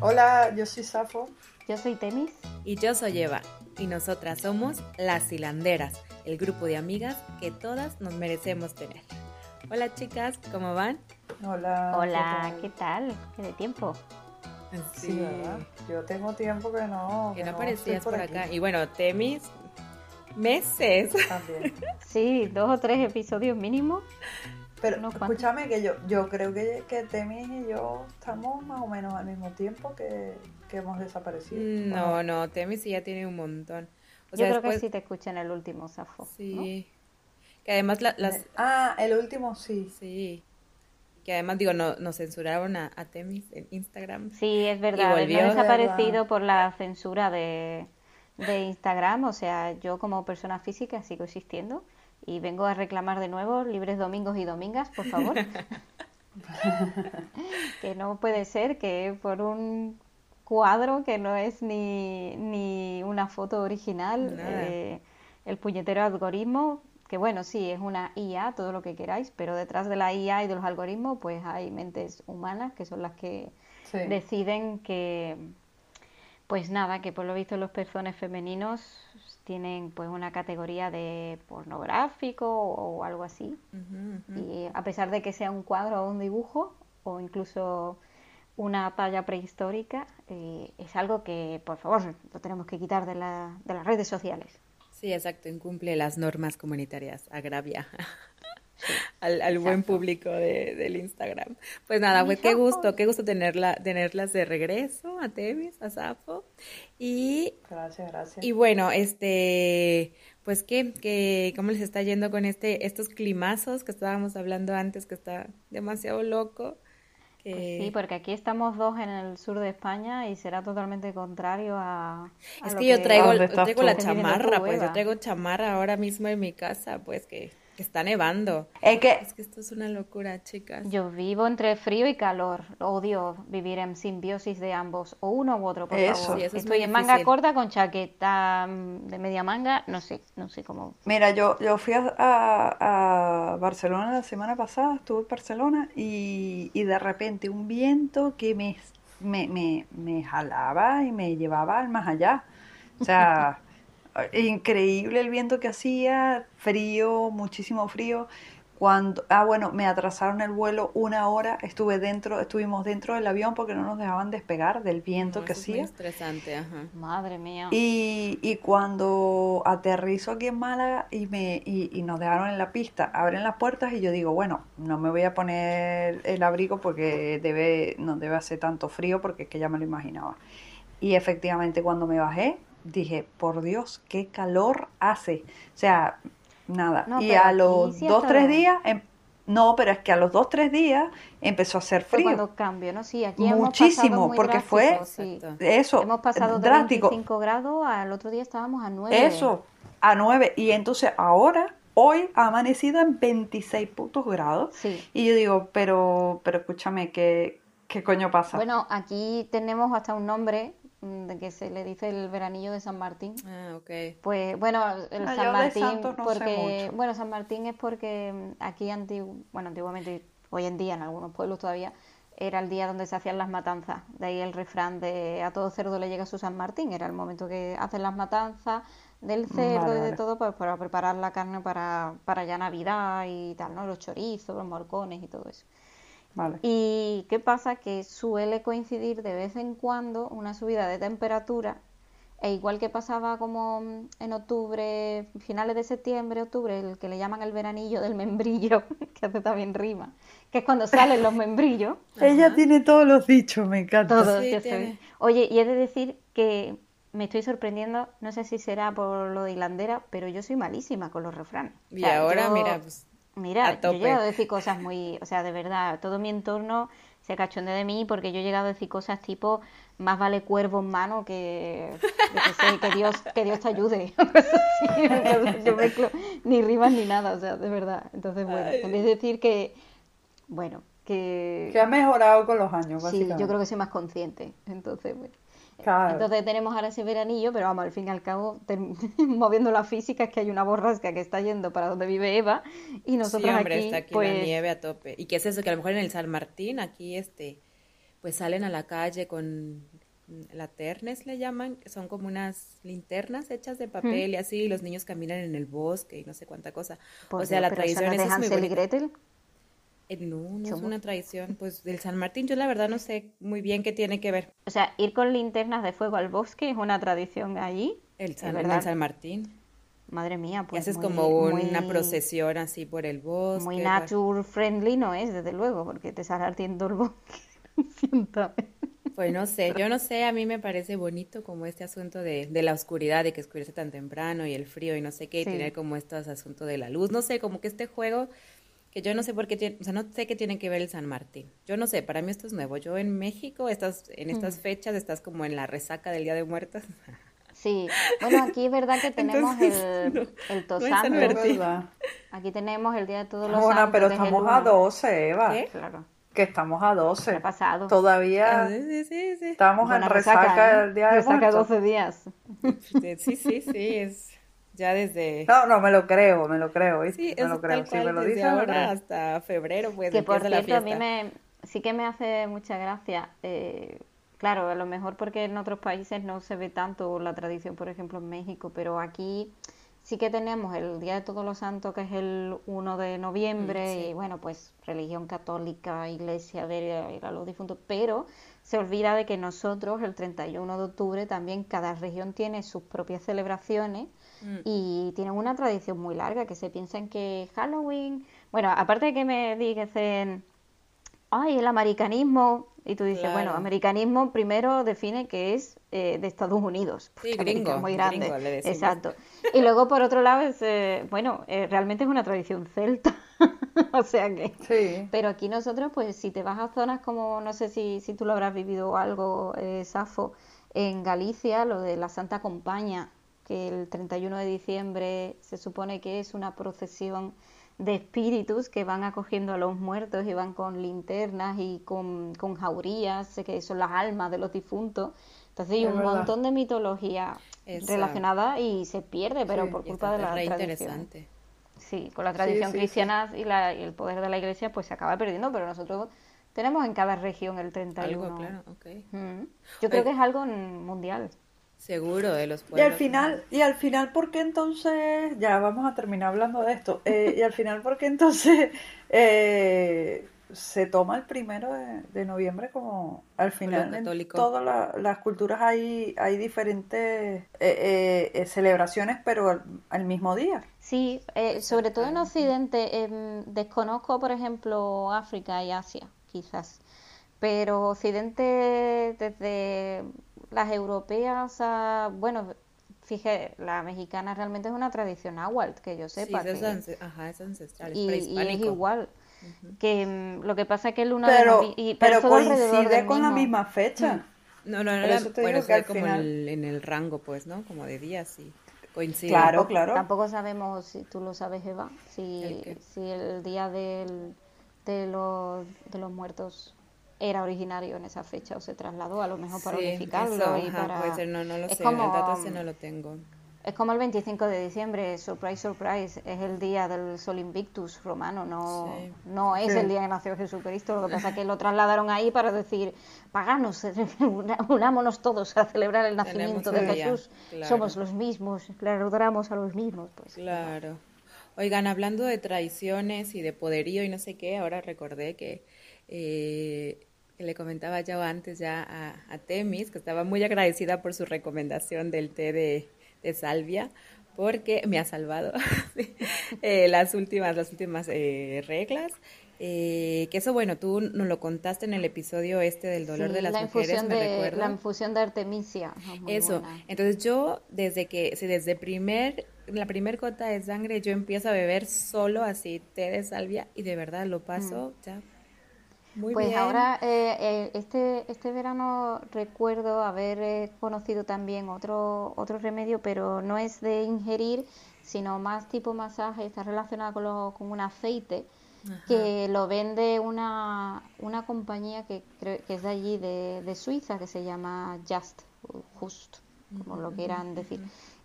Hola, yo soy Safo. Yo soy Temis. Y yo soy Eva. Y nosotras somos Las Hilanderas, el grupo de amigas que todas nos merecemos tener. Hola chicas, ¿cómo van? Hola. Hola, ¿qué tal? ¿Qué de tiempo? Sí, ¿verdad? Yo tengo tiempo que no. Que, no aparecías por, acá. Y bueno, Temis, meses. También. Sí, dos o tres episodios mínimo. Pero escúchame que yo, yo creo que, que Temis y yo estamos más o menos al mismo tiempo que, que hemos desaparecido. No, no, Temis sí ya tiene un montón. yo creo que sí te escuché en el último, Safo. Sí. Que además las... Ah, el último sí. Sí. Que además, digo, no, nos censuraron a, Temis en Instagram. Sí, es verdad. Y volvió. desaparecido por la censura de, de Instagram. O sea, yo como persona física sigo existiendo y vengo a reclamar de nuevo libres domingos y domingas, por favor. que no puede ser que por un cuadro que no es ni, ni una foto original, eh, el puñetero algoritmo, que bueno, sí, es una IA, todo lo que queráis, pero detrás de la IA y de los algoritmos, pues hay mentes humanas que son las que deciden que, pues nada, que por lo visto los pezones femeninos tienen pues una categoría de pornográfico o, algo así. Y a pesar de que sea un cuadro o un dibujo o incluso una talla prehistórica, eh, es algo que, por favor, lo tenemos que quitar de, la, de las redes sociales. Sí, exacto, incumple las normas comunitarias, agravia al, buen público de, del Instagram. Pues nada, pues qué gusto, qué gusto tenerla, tenerlas de regreso a Temis, a Safo. Y, gracias, gracias. Y bueno, este, pues qué, que, cómo les está yendo con este, estos climazos que estábamos hablando antes, que está demasiado loco. Pues sí, porque aquí estamos dos en el sur de España y será totalmente contrario a... es que, yo traigo, traigo la chamarra, pues yo traigo chamarra ahora mismo en mi casa, pues que que está nevando. Es que, es que esto es una locura, chicas. Yo vivo entre frío y calor. Odio vivir en simbiosis de ambos, o uno u otro, por favor. Estoy en manga corta con chaqueta mm, de media manga, no sé, no sé cómo. Mira, yo, yo fui a, a, Barcelona la semana pasada, estuve en Barcelona y, y de repente un viento que me, me, me, me jalaba y me llevaba al más allá. O sea, increíble el viento que hacía, frío, muchísimo frío. Cuando, ah, bueno, me atrasaron el vuelo una hora, estuve dentro, estuvimos dentro del avión porque no nos dejaban despegar del viento que hacía. Es estresante, ajá. Madre mía. Y, y cuando aterrizo aquí en Málaga y, me, y, y, nos dejaron en la pista, abren las puertas y yo digo, bueno, no me voy a poner el abrigo porque debe, no debe hacer tanto frío porque es que ya me lo imaginaba. Y efectivamente cuando me bajé, dije, por Dios, qué calor hace. O sea, nada. y a los dos, tres días, em, no, pero es que a los dos, tres días empezó a hacer frío. Fue cuando cambió, ¿no? Sí, aquí Muchísimo, porque fue eso. Hemos pasado de drástico. 25 grados, al otro día estábamos a 9. Eso, a 9. Y entonces ahora, hoy ha amanecido en 26 puntos grados. Sí. Y yo digo, pero, pero escúchame, ¿qué, ¿qué coño pasa? Bueno, aquí tenemos hasta un nombre de que se le dice el veranillo de San Martín. Ah, ok. Pues bueno, el ah, San Martín, porque, bueno, San Martín es porque mm, aquí antigu bueno, antiguamente, hoy en día en algunos pueblos todavía, era el día donde se hacían las matanzas. De ahí el refrán de a todo cerdo le llega su San Martín. Era el momento que hacen las matanzas del cerdo y de todo pues, para preparar la carne para, para ya Navidad y tal, ¿no? Los chorizos, los morcones y todo eso. Y qué pasa que suele coincidir de vez en cuando una subida de temperatura, e igual que pasaba como en octubre, finales de septiembre, octubre, el que le llaman el veranillo del membrillo, que hace también rima, que es cuando salen los membrillos. Ella tiene todos los dichos, me encanta. Todos, Oye, y he de decir que me estoy sorprendiendo, no sé si será por lo de hilandera, pero yo soy malísima con los refranes. y ahora, mira, pues Mira, yo he llegado a decir cosas muy, o sea, de verdad, todo mi entorno se cachonde de mí porque yo he llegado a decir cosas tipo más vale cuervo en mano que, que, Dios que Dios te ayude yo mezclo ni rimas ni nada o sea de verdad. Entonces bueno en vez de decir que bueno que que ha mejorado con los años básicamente sí yo creo que soy más consciente. Entonces bueno Entonces tenemos ahora ese veranillo, pero vamos, al fin y al cabo, moviendo la física, es que hay una borrasca que está yendo para donde vive Eva y nosotros sí, hombre, aquí, está aquí pues... la nieve a tope. ¿Y qué es eso? Que a lo mejor en el San Martín, aquí, este, pues salen a la calle con laternes le llaman, que son como unas linternas hechas de papel y así, y los niños caminan en el bosque y no sé cuánta cosa. o sea, la tradición es Hansel y Gretel? Eh, no, no es una tradición, pues del San Martín yo la verdad no sé muy bien qué tiene que ver. O sea, ir con linternas de fuego al bosque es una tradición allí. El San, el San Martín. Madre mía, pues. Y haces como una procesión así por el bosque. Muy nature friendly no es, desde luego, porque te sale ardiendo el bosque. Pues no sé, yo no sé, a mí me parece bonito como este asunto de, de la oscuridad, de que oscurece tan temprano y el frío y no sé qué, y tener como estos asuntos de la luz, no sé, como que este juego que yo no sé por qué tiene, o sea, no sé qué tiene que ver el San Martín. Yo no sé, para mí esto es nuevo. Yo en México, estás, en estas mm. fechas, estás como en la resaca del Día de Muertos. Sí, bueno, aquí es verdad que tenemos el, el Tosanto. aquí tenemos el Día de Todos los Bueno, pero estamos a 12, Eva. ¿Qué? Claro que estamos a 12. Ha pasado. Todavía estamos en resaca, del día de Resaca 12 días. Sí, sí, sí, es ya desde... No, no, me lo creo, me lo creo, sí, me lo creo. Si me lo dice ahora hasta febrero, pues que por cierto, a mí me, sí que me hace mucha gracia... Eh, claro, a lo mejor porque en otros países no se ve tanto la tradición, por ejemplo en México, pero aquí sí que tenemos el Día de Todos los Santos, que es el 1 de noviembre, y bueno, pues religión católica, iglesia, ver ir a los difuntos, pero se olvida de que nosotros el 31 de octubre también cada región tiene sus propias celebraciones mm. y tienen una tradición muy larga, que se piensan que Halloween, bueno, aparte de que me dicen, ay, el americanismo, y tú dices, bueno, americanismo primero define que es eh, de Estados Unidos. Sí, gringo. muy grande. Exacto. Y luego, por otro lado, es, eh, bueno, eh, realmente es una tradición celta. o sea que. Sí. Pero aquí nosotros, pues, si te vas a zonas como, no sé si, si tú lo habrás vivido algo, Safo, en Galicia, lo de la Santa Compaña, que el 31 de diciembre se supone que es una procesión de espíritus que van acogiendo a los muertos y van con linternas y con, con jaurías, que son las almas de los difuntos. Entonces hay un montón de mitología relacionada y se pierde, pero por culpa de la tradición. Sí, con la tradición cristiana Y, la, y el poder de la iglesia pues se acaba perdiendo, pero nosotros tenemos en cada región el 31. Algo, claro, okay. Yo creo que es algo mundial. Seguro de los pueblos. Y al final, y al final, ¿por qué entonces, ya vamos a terminar hablando de esto, eh, y al final, ¿por qué entonces eh, se toma el primero de, noviembre como al final en todas las culturas hay, hay diferentes eh, celebraciones, pero al, mismo día? Sí, sobre todo en Occidente, em, desconozco, por ejemplo, África y Asia, quizás, pero Occidente desde las europeas, bueno, fíjate, la mexicana realmente es una tradición náhuatl, que yo sepa. Sí, es, ajá, es ancestral, y, es es igual. Que mm, lo que pasa es que el 1 pero, de noviembre. Pero, coincide con la misma fecha. Mm. No, no, no, era, bueno, que como en el rango, pues, ¿no? Como de días, y Coincide. Claro, claro. Tampoco sabemos, si tú lo sabes, Eva, si ¿El, si el día del, de, los, de los muertos era originario en esa fecha o se trasladó a lo mejor para unificarlo y para puede ser, no, no lo sé, como, el dato ese no lo tengo. Es como el 25 de diciembre, surprise, surprise, es el día del Sol Invictus romano, no, no es el día que nació Jesucristo, lo que pasa es que lo trasladaron ahí para decir, paganos, unámonos todos a celebrar el nacimiento de Jesús, somos los mismos, le adoramos a los mismos. Pues, claro. Oigan, hablando de traiciones y de poderío y no sé qué, ahora recordé que eh, que le comentaba yo antes ya a, Temis, que estaba muy agradecida por su recomendación del té de, salvia, porque me ha salvado eh, las últimas, las últimas eh, reglas. Eh, que eso, bueno, tú nos lo contaste en el episodio este del dolor de las la mujeres, me de, La infusión de Artemisia. eso, entonces yo desde que, si desde primer, la primer gota de sangre yo empiezo a beber solo así té de salvia y de verdad lo paso mm. ya pues ahora, eh, eh, este, este verano recuerdo haber eh, conocido también otro, otro remedio, pero no es de ingerir, sino más tipo masaje, está relacionado con, con un aceite que lo vende una, una compañía que, creo, que es de allí, de, de Suiza, que se llama Just justo, como lo quieran decir.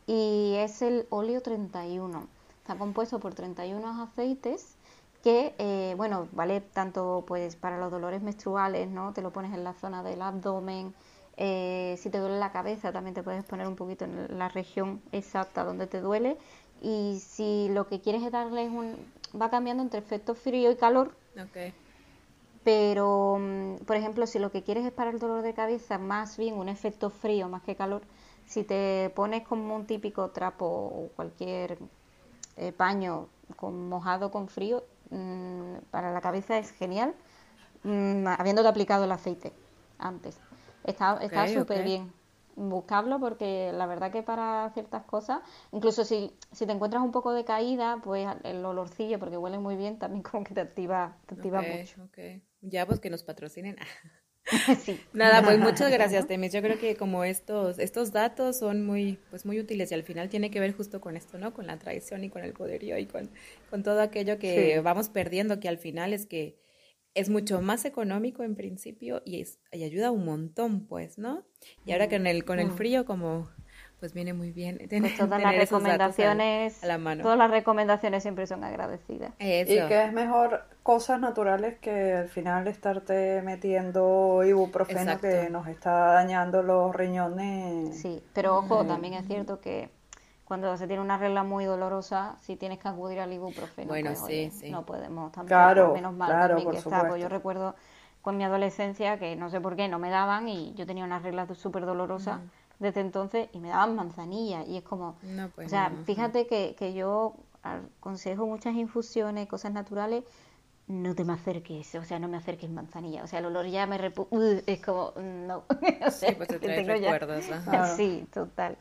Y es el óleo 31. Está compuesto por 31 aceites que, eh, bueno, vale tanto pues para los dolores menstruales, ¿no? Te lo pones en la zona del abdomen. Eh, si te duele la cabeza, también te puedes poner un poquito en la región exacta donde te duele. Y si lo que quieres es darle un... va cambiando entre efecto frío y calor. Okay. Pero, mm, por ejemplo, si lo que quieres es para el dolor de cabeza, más bien un efecto frío más que calor, si te pones como un típico trapo o cualquier eh, paño con mojado con frío, mm, para la cabeza es genial, mm, habiéndote aplicado el aceite antes. Está súper bien buscarlo porque la verdad que para ciertas cosas, incluso si, si te encuentras un poco de caída, pues el olorcillo, porque huele muy bien, también como que te activa, te activa mucho. Ya pues que nos patrocinen. Nada, pues muchas gracias, Temis. Yo creo que como estos, estos datos son muy, pues muy útiles y al final tiene que ver justo con esto, ¿no? Con la tradición y con el poderío y con, con todo aquello que vamos perdiendo, que al final es que es mucho más económico en principio y, es, y ayuda un montón, pues, ¿no? Y ahora que en el, con el frío como pues viene muy bien tener, pues todas las recomendaciones a, la mano. todas las recomendaciones siempre son agradecidas y que es mejor cosas naturales que al final estarte metiendo ibuprofeno que nos está dañando los riñones. Sí pero ojo también es cierto que cuando se tiene una regla muy dolorosa, si tienes que acudir al ibuprofeno, bueno, pues, sí, sí. no podemos tampoco, claro, menos mal claro, también que está, pues yo recuerdo con mi adolescencia que no sé por qué no me daban y yo tenía unas reglas súper dolorosas desde entonces y me daban manzanilla y es como, pues o sea, fíjate que, que yo aconsejo muchas infusiones, cosas naturales, no te me acerques, o sea, no me acerques manzanilla, o sea, el olor ya me repu es como, no, sí, pues te trae recuerdos, sí, total,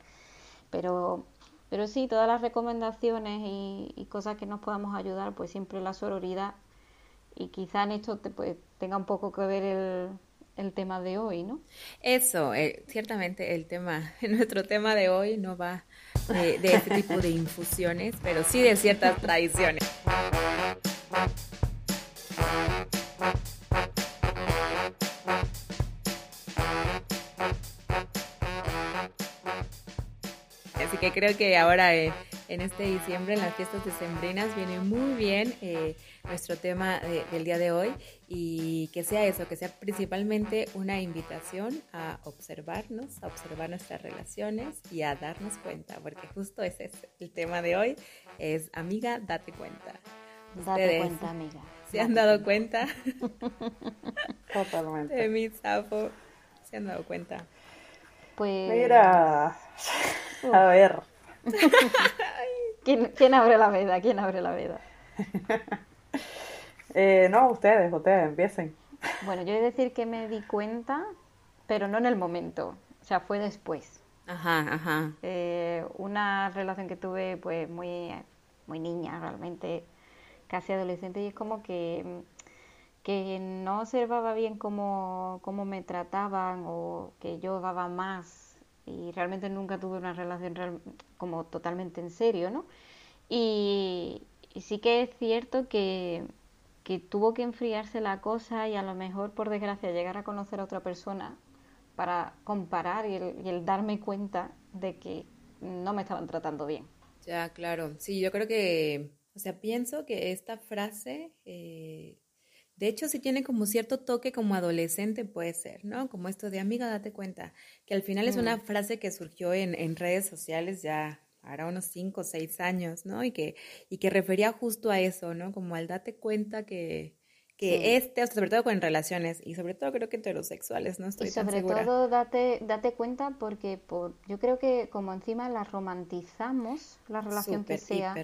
pero pero sí, todas las recomendaciones y, cosas que nos podamos ayudar, pues siempre la sororidad. Y quizá en esto te, pues, tenga un poco que ver el, el tema de hoy, ¿no? Eso, eh, ciertamente el tema, nuestro tema de hoy no va de, de este tipo de infusiones, pero sí de ciertas tradiciones. Que creo que ahora eh, en este diciembre, en las fiestas decembrinas, viene muy bien eh, nuestro tema del día de hoy y que sea eso, que sea principalmente una invitación a observarnos, a observar nuestras relaciones y a darnos cuenta, porque justo ese es el tema de hoy, es amiga, date cuenta. date cuenta, amiga. ¿Se han dado cuenta? Totalmente. De mi sapo. ¿Se han dado cuenta? Pues... Mira... A ver. ¿Quién, abre la veda? ¿Quién abre la veda? Eh, no, ustedes, ustedes, empiecen. Bueno, yo he de decir que me di cuenta, pero no en el momento, o sea, fue después. Ajá, ajá. Eh, una relación que tuve, pues, muy, muy niña, realmente, casi adolescente, y es como que, que no observaba bien cómo, cómo me trataban o que yo daba más y realmente nunca tuve una relación como totalmente en serio, ¿no? Y, sí que es cierto que, que, tuvo que enfriarse la cosa y a lo mejor, por desgracia, llegar a conocer a otra persona para comparar y el, darme cuenta de que no me estaban tratando bien. Ya, claro. Sí, yo creo que, o sea, pienso que esta frase eh, de hecho, sí tiene como cierto toque como adolescente puede ser, ¿no? Como esto de amiga, date cuenta, que al final es una frase que surgió en, en redes sociales ya ahora unos cinco o seis años, ¿no? Y que, y que refería justo a eso, ¿no? Como al date cuenta que, que este, sobre todo con relaciones, y sobre todo creo que heterosexuales, ¿no? Estoy y sobre todo date, date cuenta porque por, yo creo que como encima la romantizamos, la relación que sea,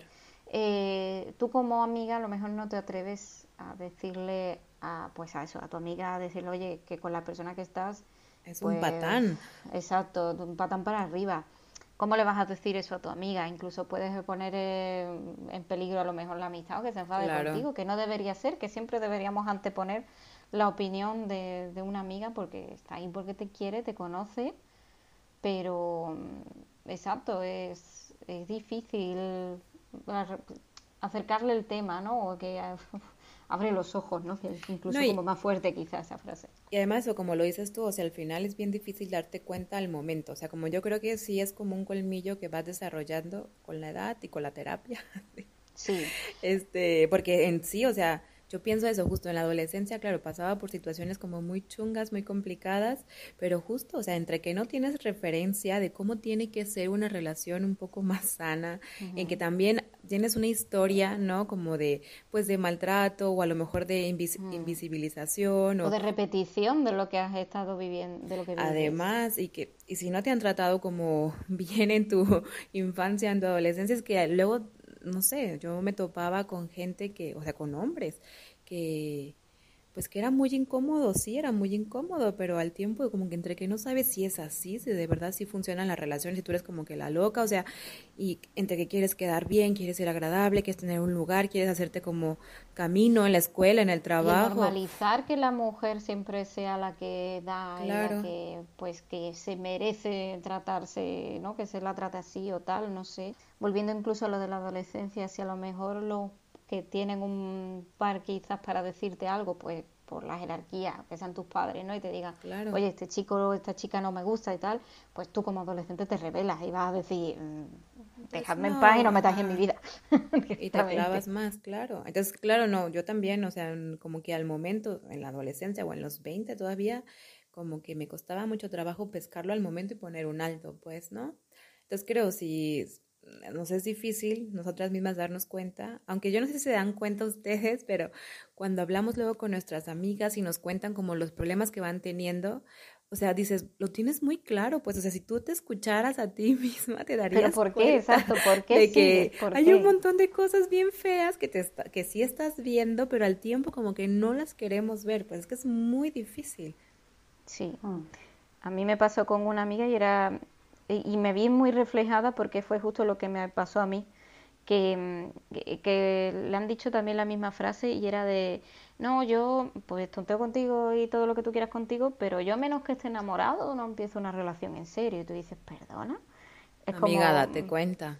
eh, tú como amiga a lo mejor no te atreves a decirle a, pues a eso, a tu amiga, a decirle, oye, que con la persona que estás... Es un pues, patán. Exacto, un patán para arriba. ¿Cómo le vas a decir eso a tu amiga? Incluso puedes poner en peligro a lo mejor la amistad o que se enfade contigo, que no debería ser, que siempre deberíamos anteponer la opinión de, de, una amiga porque está ahí porque te quiere, te conoce, pero exacto, es, es difícil acercarle el tema, ¿no? O que abre los ojos, ¿no? incluso como más fuerte quizás esa frase. Y además, o como lo dices tú, o sea, al final es bien difícil darte cuenta al momento, o sea, como yo creo que sí es como un colmillo que vas desarrollando con la edad y con la terapia. Sí. Este, porque en sí, o sea, yo pienso eso justo en la adolescencia, claro, pasaba por situaciones como muy chungas, muy complicadas, pero justo, o sea, entre que no tienes referencia de cómo tiene que ser una relación un poco más sana, en que también tienes una historia, ¿no? Como de, pues, de maltrato o a lo mejor de invisibilización. O, de repetición de lo que has estado viviendo, de lo que Además, y que, y si no te han tratado como bien en tu infancia, en tu adolescencia, es que luego no sé, yo me topaba con gente que, o sea, con hombres que pues que era muy incómodo, sí, era muy incómodo, pero al tiempo como que entre que no sabes si es así, si de verdad sí funcionan las relaciones, si tú eres como que la loca, o sea, y entre que quieres quedar bien, quieres ser agradable, quieres tener un lugar, quieres hacerte como camino en la escuela, en el trabajo. Y normalizar que la mujer siempre sea la que da claro. la que pues que se merece tratarse, ¿no? Que se la trata así o tal, no sé. Volviendo incluso a lo de la adolescencia, si a lo mejor lo que tienen un par quizás para decirte algo, pues por la jerarquía, que sean tus padres, ¿no? Y te digan, oye, este chico o esta chica no me gusta y tal, pues tú como adolescente te revelas y vas a decir, mm, dejadme en paz y no metáis en mi vida. y te clavas más, claro. Entonces, claro, no, yo también, o sea, como que al momento, en la adolescencia o en los 20 todavía, como que me costaba mucho trabajo pescarlo al momento y poner un alto, pues, ¿no? Entonces creo, si nos es difícil nosotras mismas darnos cuenta, aunque yo no sé si se dan cuenta ustedes, pero cuando hablamos luego con nuestras amigas y nos cuentan como los problemas que van teniendo, o sea, dices, lo tienes muy claro, pues, o sea, si tú te escucharas a ti misma, te darías ¿Pero por qué? Exacto, ¿por qué? De que hay un montón de cosas bien feas que, te que sí estás viendo, pero al tiempo como que no las queremos ver, pues es que es muy difícil. Sí. Mm. A mí me pasó con una amiga y era y, me vi muy reflejada porque fue justo lo que me pasó a mí, que, que, le han dicho también la misma frase y era de, no, yo pues tonteo contigo y todo lo que tú quieras contigo, pero yo a menos que esté enamorado no empiezo una relación en serio. Y tú dices, perdona. Es Amiga, date cuenta.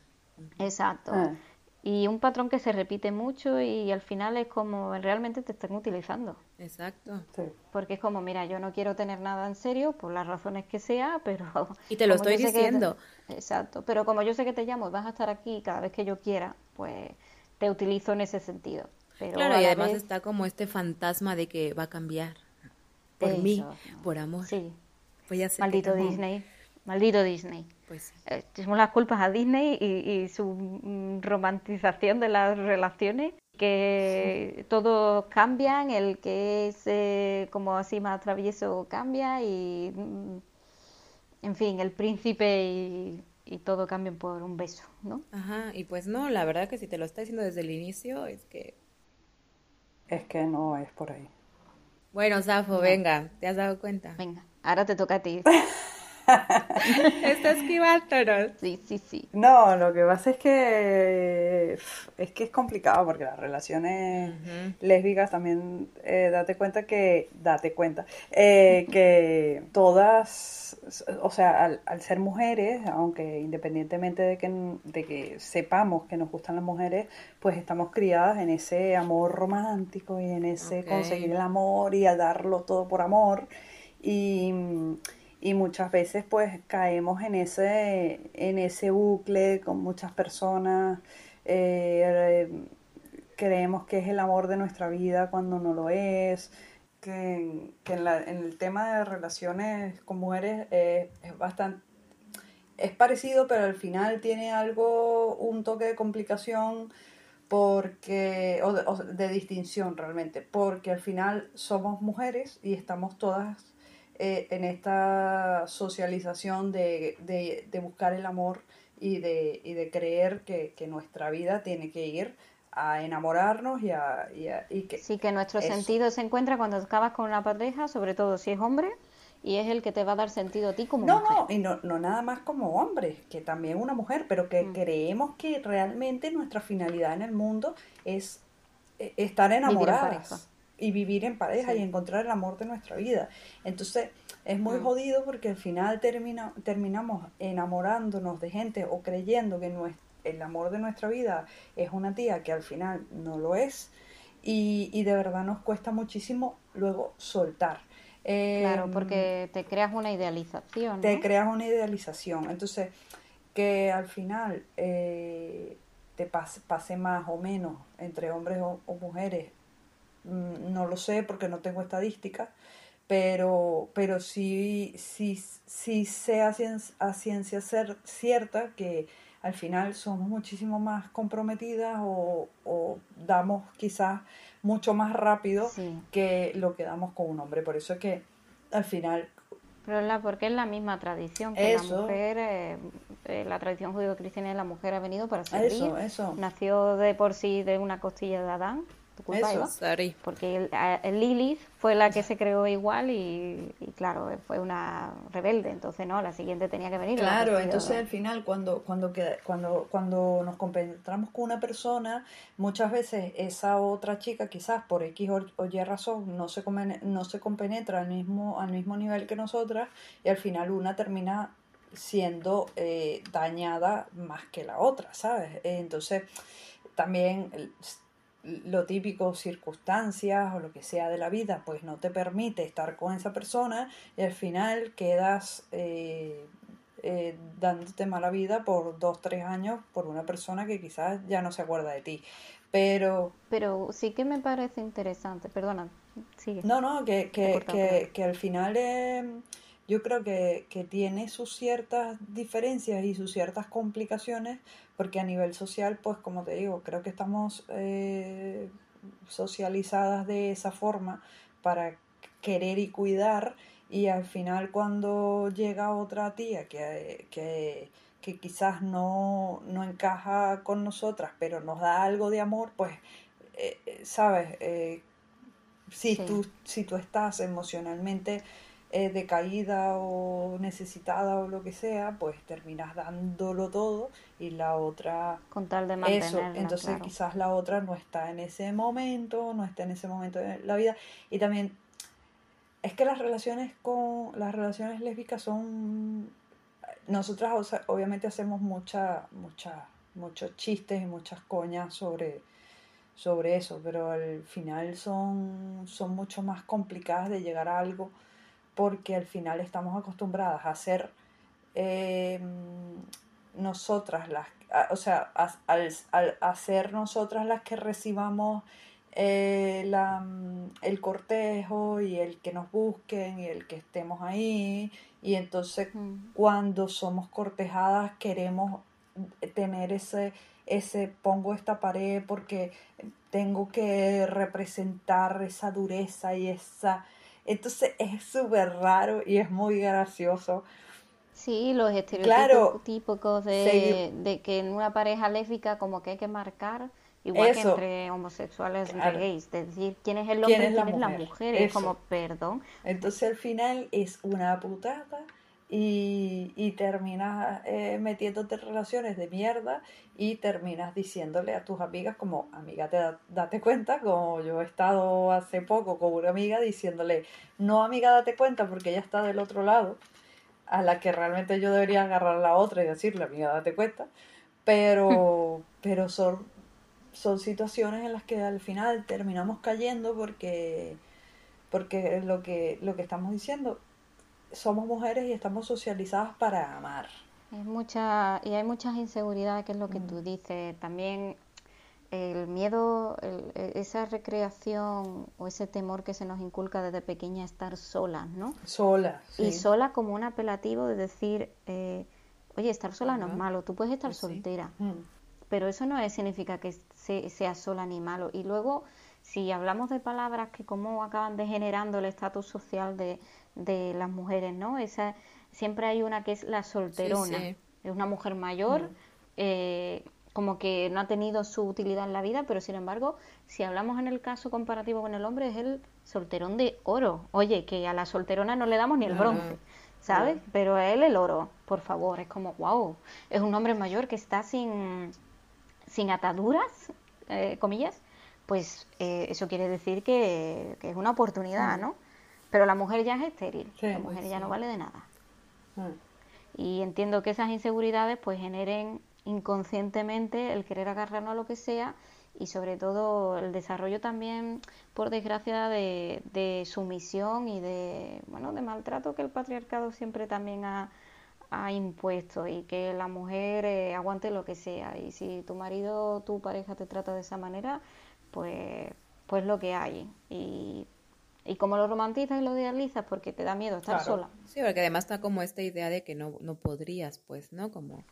Exacto. Ah y un patrón que se repite mucho y al final es como realmente te están utilizando. Exacto. Porque es como, mira, yo no quiero tener nada en serio por las razones que sea, pero... Y te lo estoy diciendo. exacto, pero como yo sé que te llamo y vas a estar aquí cada vez que yo quiera, pues te utilizo en ese sentido. Pero claro, y además está como este fantasma de que va a cambiar por mí, por amor. Sí. Maldito Disney. Maldito Disney. Pues eh, las culpas a Disney y, su romantización de las relaciones, que todos cambian, el que es eh, como así más travieso cambia y, mm, en fin, el príncipe y, y, todo cambian por un beso, ¿no? Ajá, y pues no, la verdad que si te lo está diciendo desde el inicio es que... Es que no es por ahí. Bueno, Safo, venga, ¿te has dado cuenta? Venga, ahora te toca a ti. Está esquivándonos. Sí, sí, sí. No, lo que pasa es que es que es complicado porque las relaciones lésbicas también eh, date cuenta que date cuenta eh, que todas, o sea, al, ser mujeres, aunque independientemente de que de que sepamos que nos gustan las mujeres, pues estamos criadas en ese amor romántico y en ese conseguir el amor y a darlo todo por amor y y muchas veces pues caemos en ese, en ese bucle con muchas personas, eh, creemos que es el amor de nuestra vida cuando no lo es, que, en, el tema de relaciones con mujeres es bastante... Es parecido, pero al final tiene algo, un toque de complicación porque o de distinción realmente, porque al final somos mujeres y estamos todas eh, en esta socialización de, de, buscar el amor y de, y de creer que, que, nuestra vida tiene que ir a enamorarnos y a... Y, que sí, que nuestro sentido se encuentra cuando acabas con una pareja, sobre todo si es hombre, y es el que te va a dar sentido a ti como no, mujer. No, y no, no nada más como hombre, que también una mujer, pero que mm. creemos que realmente nuestra finalidad en el mundo es eh, estar enamoradas y vivir en pareja y encontrar el amor de nuestra vida. Entonces es muy mm. jodido porque al final termina, terminamos enamorándonos de gente o creyendo que el amor de nuestra vida es una tía que al final no lo es y, y de verdad nos cuesta muchísimo luego soltar. claro, em, porque te creas una idealización. Te creas una idealización. Entonces, que al final eh, te pase, más o menos entre hombres o, mujeres, no lo sé porque no tengo estadísticas, pero, pero sí, sí, sí sé a ciencia, ser cierta que al final somos muchísimo más comprometidas o, damos quizás mucho más rápido que lo que damos con un hombre. Por eso es que al final pero la, porque es la misma tradición que la mujer, eh, eh, la tradición judío-cristiana de la mujer ha venido para servir. Eso, eso. Nació de por sí de una costilla de Adán porque el, Lilith fue la que se creó igual y, claro, fue una rebelde, entonces no, la siguiente tenía que venir. Claro, entonces al final cuando, cuando, cuando, cuando nos compenetramos con una persona, muchas veces esa otra chica quizás por X o, Y razón no se, no se compenetra al mismo, al mismo nivel que nosotras y al final una termina siendo eh, dañada más que la otra, ¿sabes? Entonces también lo típico, circunstancias o lo que sea de la vida, pues no te permite estar con esa persona y al final quedas eh, eh, dándote mala vida por dos, tres años por una persona que quizás ya no se acuerda de ti. Pero... Pero sí que me parece interesante, perdona, sigue. No, no, que, que, que, que al final... Eh, yo creo que, que, tiene sus ciertas diferencias y sus ciertas complicaciones, porque a nivel social, pues como te digo, creo que estamos eh, socializadas de esa forma para querer y cuidar, y al final cuando llega otra tía que, que, que quizás no, no, encaja con nosotras, pero nos da algo de amor, pues, eh, eh, sabes, si, tú, si tú estás emocionalmente eh, decaída o necesitada o lo que sea, pues terminas dándolo todo y la otra... Con tal de Eso, entonces quizás la otra no está en ese momento, no está en ese momento de la vida. Y también es que las relaciones con las relaciones lésbicas son... Nosotras obviamente hacemos mucha, mucha, muchos chistes y muchas coñas sobre, sobre eso, pero al final son, son mucho más complicadas de llegar a algo porque al final estamos acostumbradas a ser eh, nosotras las, o sea, al, hacer nosotras las que recibamos eh, el cortejo y el que nos busquen y el que estemos ahí y entonces mm. cuando somos cortejadas queremos tener ese ese pongo esta pared porque tengo que representar esa dureza y esa entonces es súper raro y es muy gracioso. Sí, los estereotipos típicos de, de, que en una pareja lésbica como que hay que marcar, igual que entre homosexuales y gays, es decir, quién es el hombre y quién es la mujer, es como, perdón. Entonces al final es una putada y, y terminas eh, metiéndote relaciones de mierda y terminas diciéndole a tus amigas como, amiga, te date cuenta, como yo he estado hace poco con una amiga diciéndole, no amiga, date cuenta porque ella está del otro lado, a la que realmente yo debería agarrar la otra y decirle, amiga, date cuenta, pero, pero son, son situaciones en las que al final terminamos cayendo porque, porque lo que, lo que estamos diciendo, somos mujeres y estamos socializadas para amar. Es mucha, y hay muchas inseguridades, que es lo que tú mm. dices. También el miedo, e, esa recreación o ese temor que se nos inculca desde pequeña estar sola, ¿no? Sola. Y sola como un apelativo de decir, eh, oye, estar sola no es malo, tú puedes estar pues soltera. Mm. Pero eso no significa que sea sola ni malo. Y luego, si hablamos de palabras que como acaban degenerando el estatus social de, de las mujeres, ¿no? Esa, siempre hay una que es la solterona, es una mujer mayor, mm. eh, como que no ha tenido su utilidad en la vida, pero sin embargo, si hablamos en el caso comparativo con el hombre, es el solterón de oro. Oye, que a la solterona no le damos ni el bronce, ¿sabes? Pero a él el oro, por favor, es como, wow, es un hombre mayor que está sin, sin ataduras, eh, comillas, pues eh, eso quiere decir que, que es una oportunidad, mm. ¿no? Pero la mujer ya es estéril, la mujer ya no vale de nada. Mm. Y entiendo que esas inseguridades pues generen inconscientemente el querer agarrarnos a lo que sea y sobre todo el desarrollo también, por desgracia, de, de sumisión y de, bueno, de maltrato que el patriarcado siempre también ha, ha impuesto y que la mujer eh, aguante lo que sea. Y si tu marido, tu pareja te trata de esa manera, pues, pues lo que hay. Y, y como lo romantizas y lo idealizas porque te da miedo estar sola. Sí, porque además está como esta idea de que no, no podrías, pues, ¿no? Como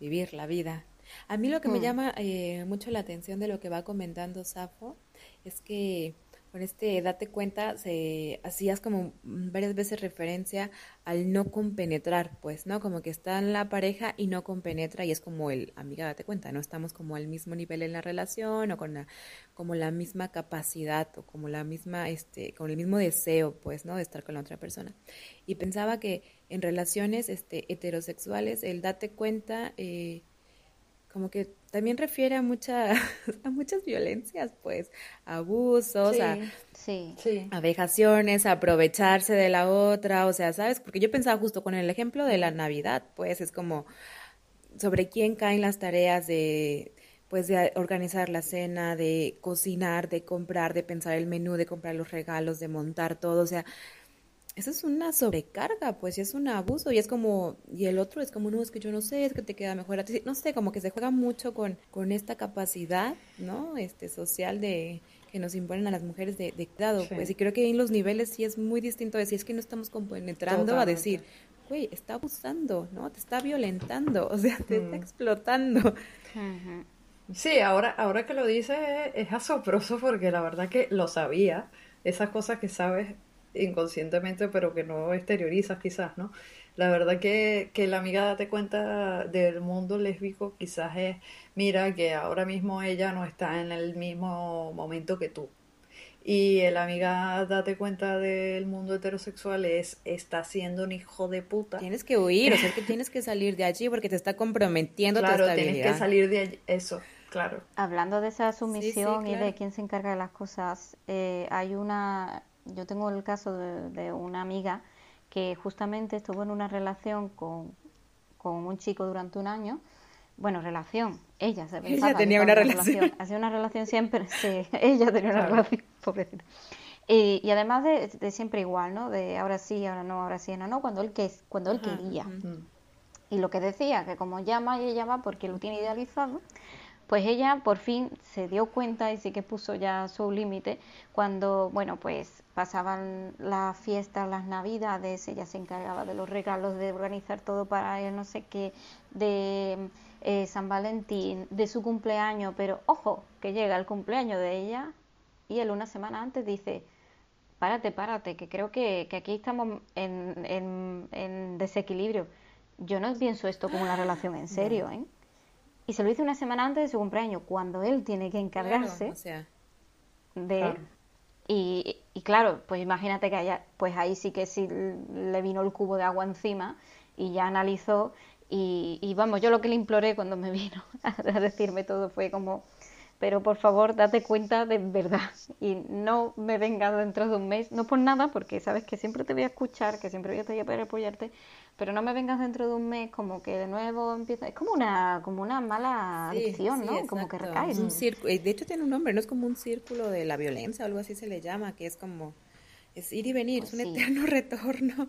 vivir la vida. A mí lo que me mm. llama eh, mucho la atención de lo que va comentando Safo es que con este date cuenta se hacías como varias veces referencia al no compenetrar, pues, ¿no? Como que está en la pareja y no compenetra y es como el, amiga, date cuenta, no estamos como al mismo nivel en la relación o con la, como la misma capacidad o como la misma, este, con el mismo deseo, pues, ¿no? De estar con la otra persona. Y pensaba que en relaciones, este, heterosexuales, el date cuenta, eh, como que también refiere a, mucha, a muchas violencias, pues, abusos, a, a vejaciones, a aprovecharse de la otra, o sea, ¿sabes? Porque yo pensaba justo con el ejemplo de la Navidad, pues, es como sobre quién caen las tareas de pues de organizar la cena, de cocinar, de comprar, de pensar el menú, de comprar los regalos, de montar todo, o sea, eso es una sobrecarga, pues, y es un abuso, y es como, y el otro es como, no, es que yo no sé, es que te queda mejor a ti, no sé, como que se juega mucho con, con esta capacidad, ¿no? Este, social de, que nos imponen a las mujeres de, de cuidado, pues, y creo que en los niveles sí es muy distinto decir, es que no estamos compenetrando a decir, güey, está abusando, ¿no? Te está violentando, o sea, te está explotando. Sí, ahora, ahora que lo dices es asombroso porque la verdad que lo sabía, esas cosas que sabes inconscientemente, pero que no exteriorizas quizás, ¿no? La verdad que, que la amiga date cuenta del mundo lésbico quizás es, mira que ahora mismo ella no está en el mismo momento que tú. Y el amiga date cuenta del mundo heterosexual es, está siendo un hijo de puta. Tienes que huir, o sea que tienes que salir de allí porque te está comprometiendo claro, tu estabilidad. tienes que salir de allí, eso, claro. Hablando de esa sumisión y de quién se encarga de las cosas, eh, hay una yo tengo el caso de, una amiga que justamente estuvo en una relación con, un chico durante un año. Bueno, relación, ella se Ella tenía una relación. Hacía una relación siempre, sí, ella tenía una relación, pobrecita. Y, y además de, siempre igual, ¿no? De ahora sí, ahora no, ahora sí, ahora no, cuando él, que, cuando él quería. Y lo que decía, que como llama y ella va porque lo tiene idealizado, pues ella por fin se dio cuenta y sí que puso ya su límite cuando, bueno, pues pasaban las fiestas, las navidades, ella se encargaba de los regalos, de organizar todo para él, no sé qué, de eh, San Valentín, de su cumpleaños, pero ojo, que llega el cumpleaños de ella y él una semana antes dice, párate, párate, que creo que, que aquí estamos en, en, en desequilibrio. Yo no pienso esto como una relación en serio, ¿eh? Y se lo hizo una semana antes de su cumpleaños, cuando él tiene que encargarse de... Y, y, claro, pues imagínate que haya, pues ahí sí que sí le vino el cubo de agua encima y ya analizó y, y vamos, yo lo que le imploré cuando me vino a decirme todo fue como, pero por favor date cuenta de verdad y no me vengas dentro de un mes, no por nada, porque sabes que siempre te voy a escuchar, que siempre voy a estar para apoyarte, pero no me vengas dentro de un mes como que de nuevo empieza, es como una como una mala adicción, ¿no? Como que recae. Es un círculo, de hecho tiene un nombre, no es como un círculo de la violencia o algo así se le llama, que es como es ir y venir, es un eterno retorno.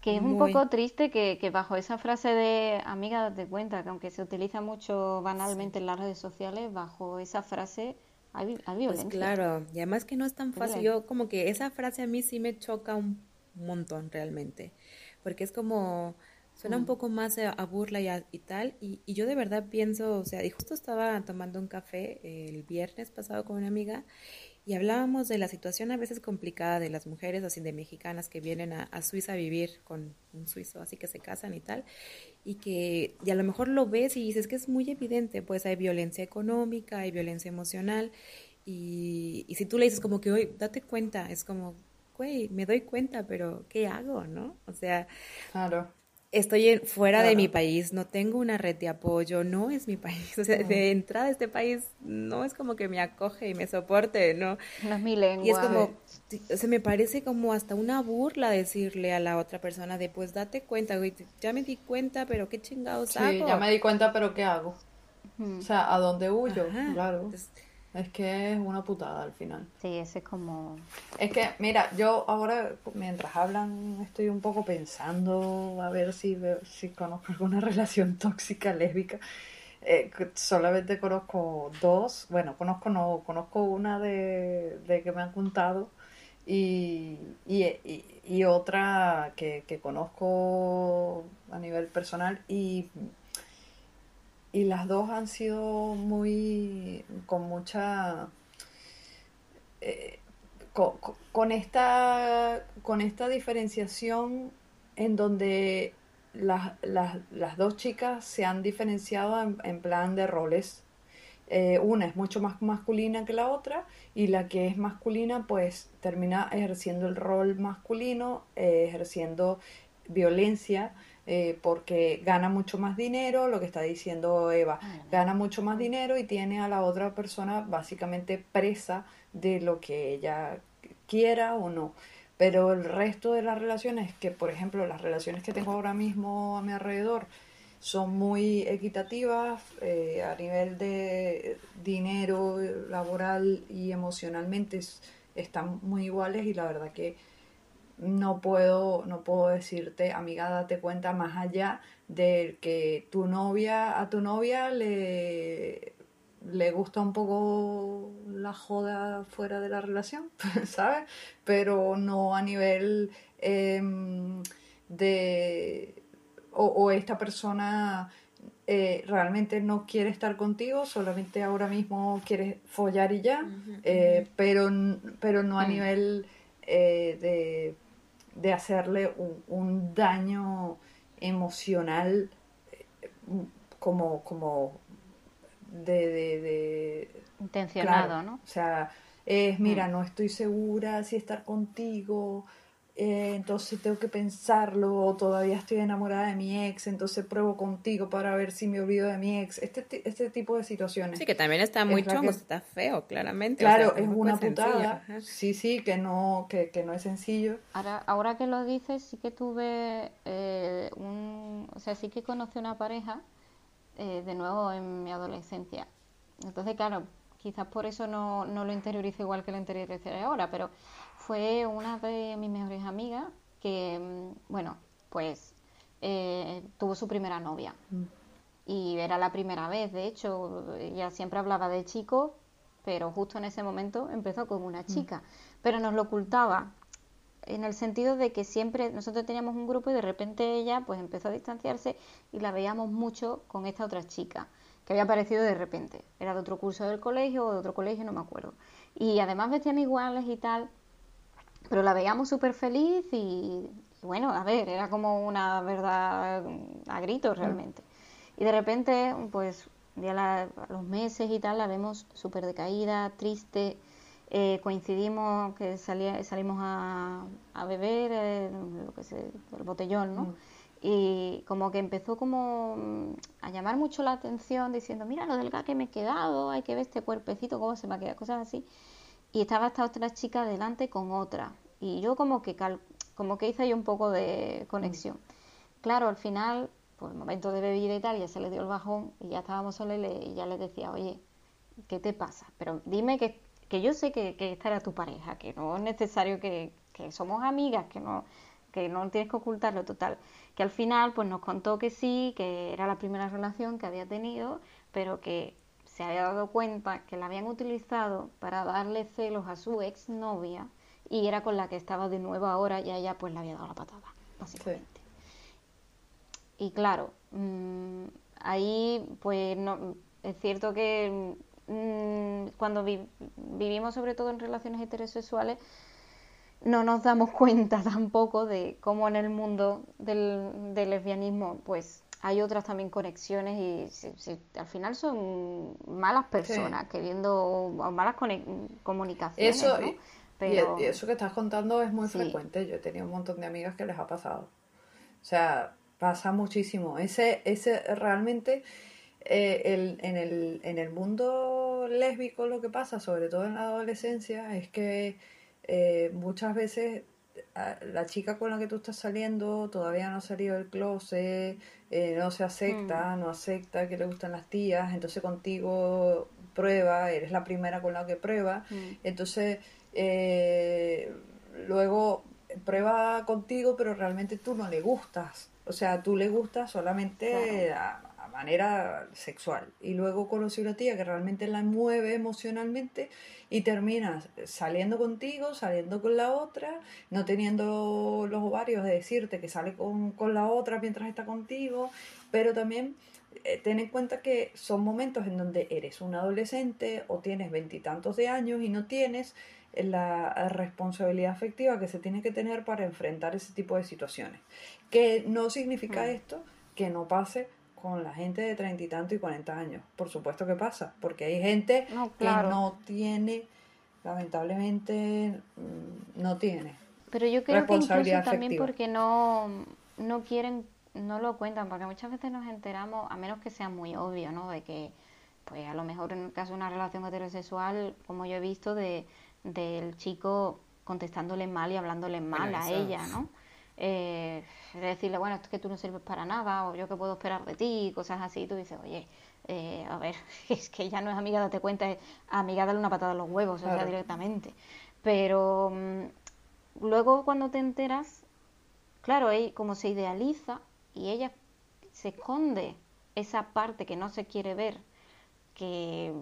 Que es un poco triste que, que, bajo esa frase de amiga de cuenta, que aunque se utiliza mucho banalmente en las redes sociales, bajo esa frase hay, hay pues violencia. Pues claro, y además que no es tan fácil. Yo como que esa frase a mí sí me choca un montón realmente, porque es como suena un poco más a, burla y, y tal, y, y, yo de verdad pienso, o sea, y justo estaba tomando un café el viernes pasado con una amiga y hablábamos de la situación a veces complicada de las mujeres, así de mexicanas que vienen a, Suiza a vivir con un suizo, así que se casan y tal, y que y a lo mejor lo ves y dices que es muy evidente, pues hay violencia económica, hay violencia emocional, y, y si tú le dices como que, hoy date cuenta, es como, güey, me doy cuenta, pero ¿qué hago, no? O sea, claro estoy fuera de mi país, no tengo una red de apoyo, no es mi país, o sea, de entrada a este país no es como que me acoge y me soporte, ¿no? No es mi lengua. Y es como, o sea, me parece como hasta una burla decirle a la otra persona de, pues date cuenta, güey, ya me di cuenta, pero qué chingados sí, ya me di cuenta, pero ¿qué hago? O sea, ¿a dónde huyo? Claro. Es que es una putada al final. Sí, ese es como... Es que, mira, yo ahora, mientras hablan, estoy un poco pensando a ver si, si conozco alguna relación tóxica, lésbica. Eh, solamente conozco dos. Bueno, conozco no, conozco una de, de que me han contado y, y, y otra que, que conozco a nivel personal y y las dos han sido muy con mucha eh, con, esta con esta diferenciación en donde las, dos chicas se han diferenciado en, plan de roles. Eh, una es mucho más masculina que la otra y la que es masculina pues termina ejerciendo el rol masculino eh, ejerciendo violencia eh, porque gana mucho más dinero, lo que está diciendo Eva, ah, gana mucho más dinero y tiene a la otra persona básicamente presa de lo que ella quiera o no. Pero el resto de las relaciones, que por ejemplo las relaciones que tengo ahora mismo a mi alrededor, son muy equitativas eh, a nivel de dinero laboral y emocionalmente están muy iguales y la verdad que no puedo, no puedo decirte, amiga, date cuenta más allá de que tu novia, a tu novia le, le gusta un poco la joda fuera de la relación, ¿sabes? Pero no a nivel em, de... O, esta persona eh, realmente no quiere estar contigo, solamente ahora mismo quiere follar y ya, eh, pero, pero no a mm. nivel eh, de de hacerle un, daño emocional eh, como, como de, de, intencionado, ¿no? O sea, es, mira, mm. no estoy segura si estar contigo, eh, entonces tengo que pensarlo, todavía estoy enamorada de mi ex, entonces pruebo contigo para ver si me olvido de mi ex, este, este tipo de situaciones. Sí, que también está muy chongo, está feo, claramente. Claro, es una putada, sí, sí, que no, que, que, no es sencillo. Ahora, ahora que lo dices, sí que tuve eh, un, o sea, sí que conocí una pareja, eh, de nuevo en mi adolescencia, entonces claro, quizás por eso no, no lo interiorizo igual que lo interiorizo ahora, pero fue una de mis mejores amigas que, mm, bueno, pues eh, tuvo su primera novia. Mm. Y era la primera vez, de hecho, ella siempre hablaba de chico, pero justo en ese momento empezó con una mm. chica. Pero nos lo ocultaba, en el sentido de que siempre nosotros teníamos un grupo y de repente ella pues empezó a distanciarse y la veíamos mucho con esta otra chica que había aparecido de repente. Era de otro curso del colegio o de otro colegio, no me acuerdo. Y además vestían iguales y tal pero la veíamos súper feliz y, bueno, a ver, era como una verdad a gritos realmente. Y de repente, pues, ya a los meses y tal, la vemos súper decaída, triste. Eh, coincidimos que salimos a, a beber eh, lo que sé, el botellón, ¿no? Mm. Y como que empezó como mm, a llamar mucho la atención diciendo, mira lo delgada que me he quedado, hay que ver este cuerpecito, cómo se me ha quedado, cosas así y estaba esta otra chica delante con otra. Y yo como que, como que hice ahí un poco de conexión. Claro, al final, pues el momento de bebida y tal, ya se le dio el bajón y ya estábamos solos y, ya le decía, oye, ¿qué te pasa? Pero dime que, que yo sé que, que, esta era tu pareja, que no es necesario que, que somos amigas, que no, que no tienes que ocultarlo total. Que al final, pues nos contó que sí, que era la primera relación que había tenido, pero que se había dado cuenta que la habían utilizado para darle celos a su exnovia y era con la que estaba de nuevo ahora y a ella pues le había dado la patada, básicamente. Y claro, mm, ahí pues no, es cierto que mm, cuando vivimos sobre todo en relaciones heterosexuales no nos damos cuenta tampoco de cómo en el mundo del, del lesbianismo pues hay otras también conexiones y al final son malas personas queriendo malas comunicaciones. Eso, Pero... y, eso que estás contando es muy frecuente. Yo he tenido un montón de amigas que les ha pasado. O sea, pasa muchísimo. Ese, ese realmente eh, el, en, el, en el mundo lésbico lo que pasa, sobre todo en la adolescencia, es que eh, muchas veces la chica con la que tú estás saliendo todavía no ha salido del closet, eh, no se acepta, mm. no acepta que le gustan las tías, entonces contigo prueba, eres la primera con la que prueba, mm. entonces eh, luego prueba contigo, pero realmente tú no le gustas, o sea, tú le gustas solamente a, manera sexual. Y luego conoce una tía que realmente la mueve emocionalmente y terminas saliendo contigo, saliendo con la otra, no teniendo los ovarios de decirte que sale con, la otra mientras está contigo, pero también eh, ten en cuenta que son momentos en donde eres un adolescente o tienes veintitantos de años y no tienes la responsabilidad afectiva que se tiene que tener para enfrentar ese tipo de situaciones. Que no significa mm. esto que no pase con la gente de treinta y tanto y cuarenta años. Por supuesto que pasa, porque hay gente que no tiene, lamentablemente, mm, no tiene. Pero yo creo que incluso también porque no, no quieren, no lo cuentan, porque muchas veces nos enteramos, a menos que sea muy obvio, ¿no? De que, pues a lo mejor en el caso de una relación heterosexual, como yo he visto, de del chico contestándole mal y hablándole mal a ella, ¿no? Eh, decirle, bueno, es que tú no sirves para nada, o yo que puedo esperar de ti, cosas así, tú dices, oye, eh, a ver, es que ya no es amiga, date cuenta, es amiga, darle una patada a los huevos, o sea, directamente. Pero mm, luego cuando te enteras, claro, como se idealiza y ella se esconde esa parte que no se quiere ver que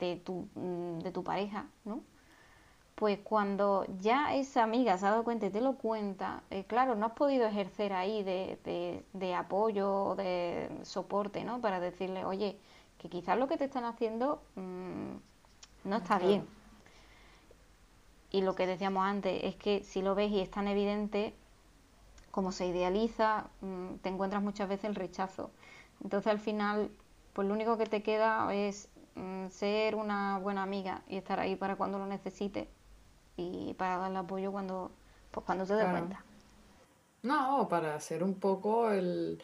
de tu, mm, de tu pareja, ¿no? Pues cuando ya esa amiga se ha dado cuenta y te lo cuenta, eh, claro, no has podido ejercer ahí de, de, apoyo, de soporte, ¿no? Para decirle, oye, que quizás lo que te están haciendo mm, no está bien. Y lo que decíamos antes es que si lo ves y es tan evidente, como se idealiza, mm, te encuentras muchas veces el rechazo. Entonces al final, pues lo único que te queda es mm, ser una buena amiga y estar ahí para cuando lo necesites y para darle apoyo cuando, pues cuando se dé cuenta. No, para hacer un poco el,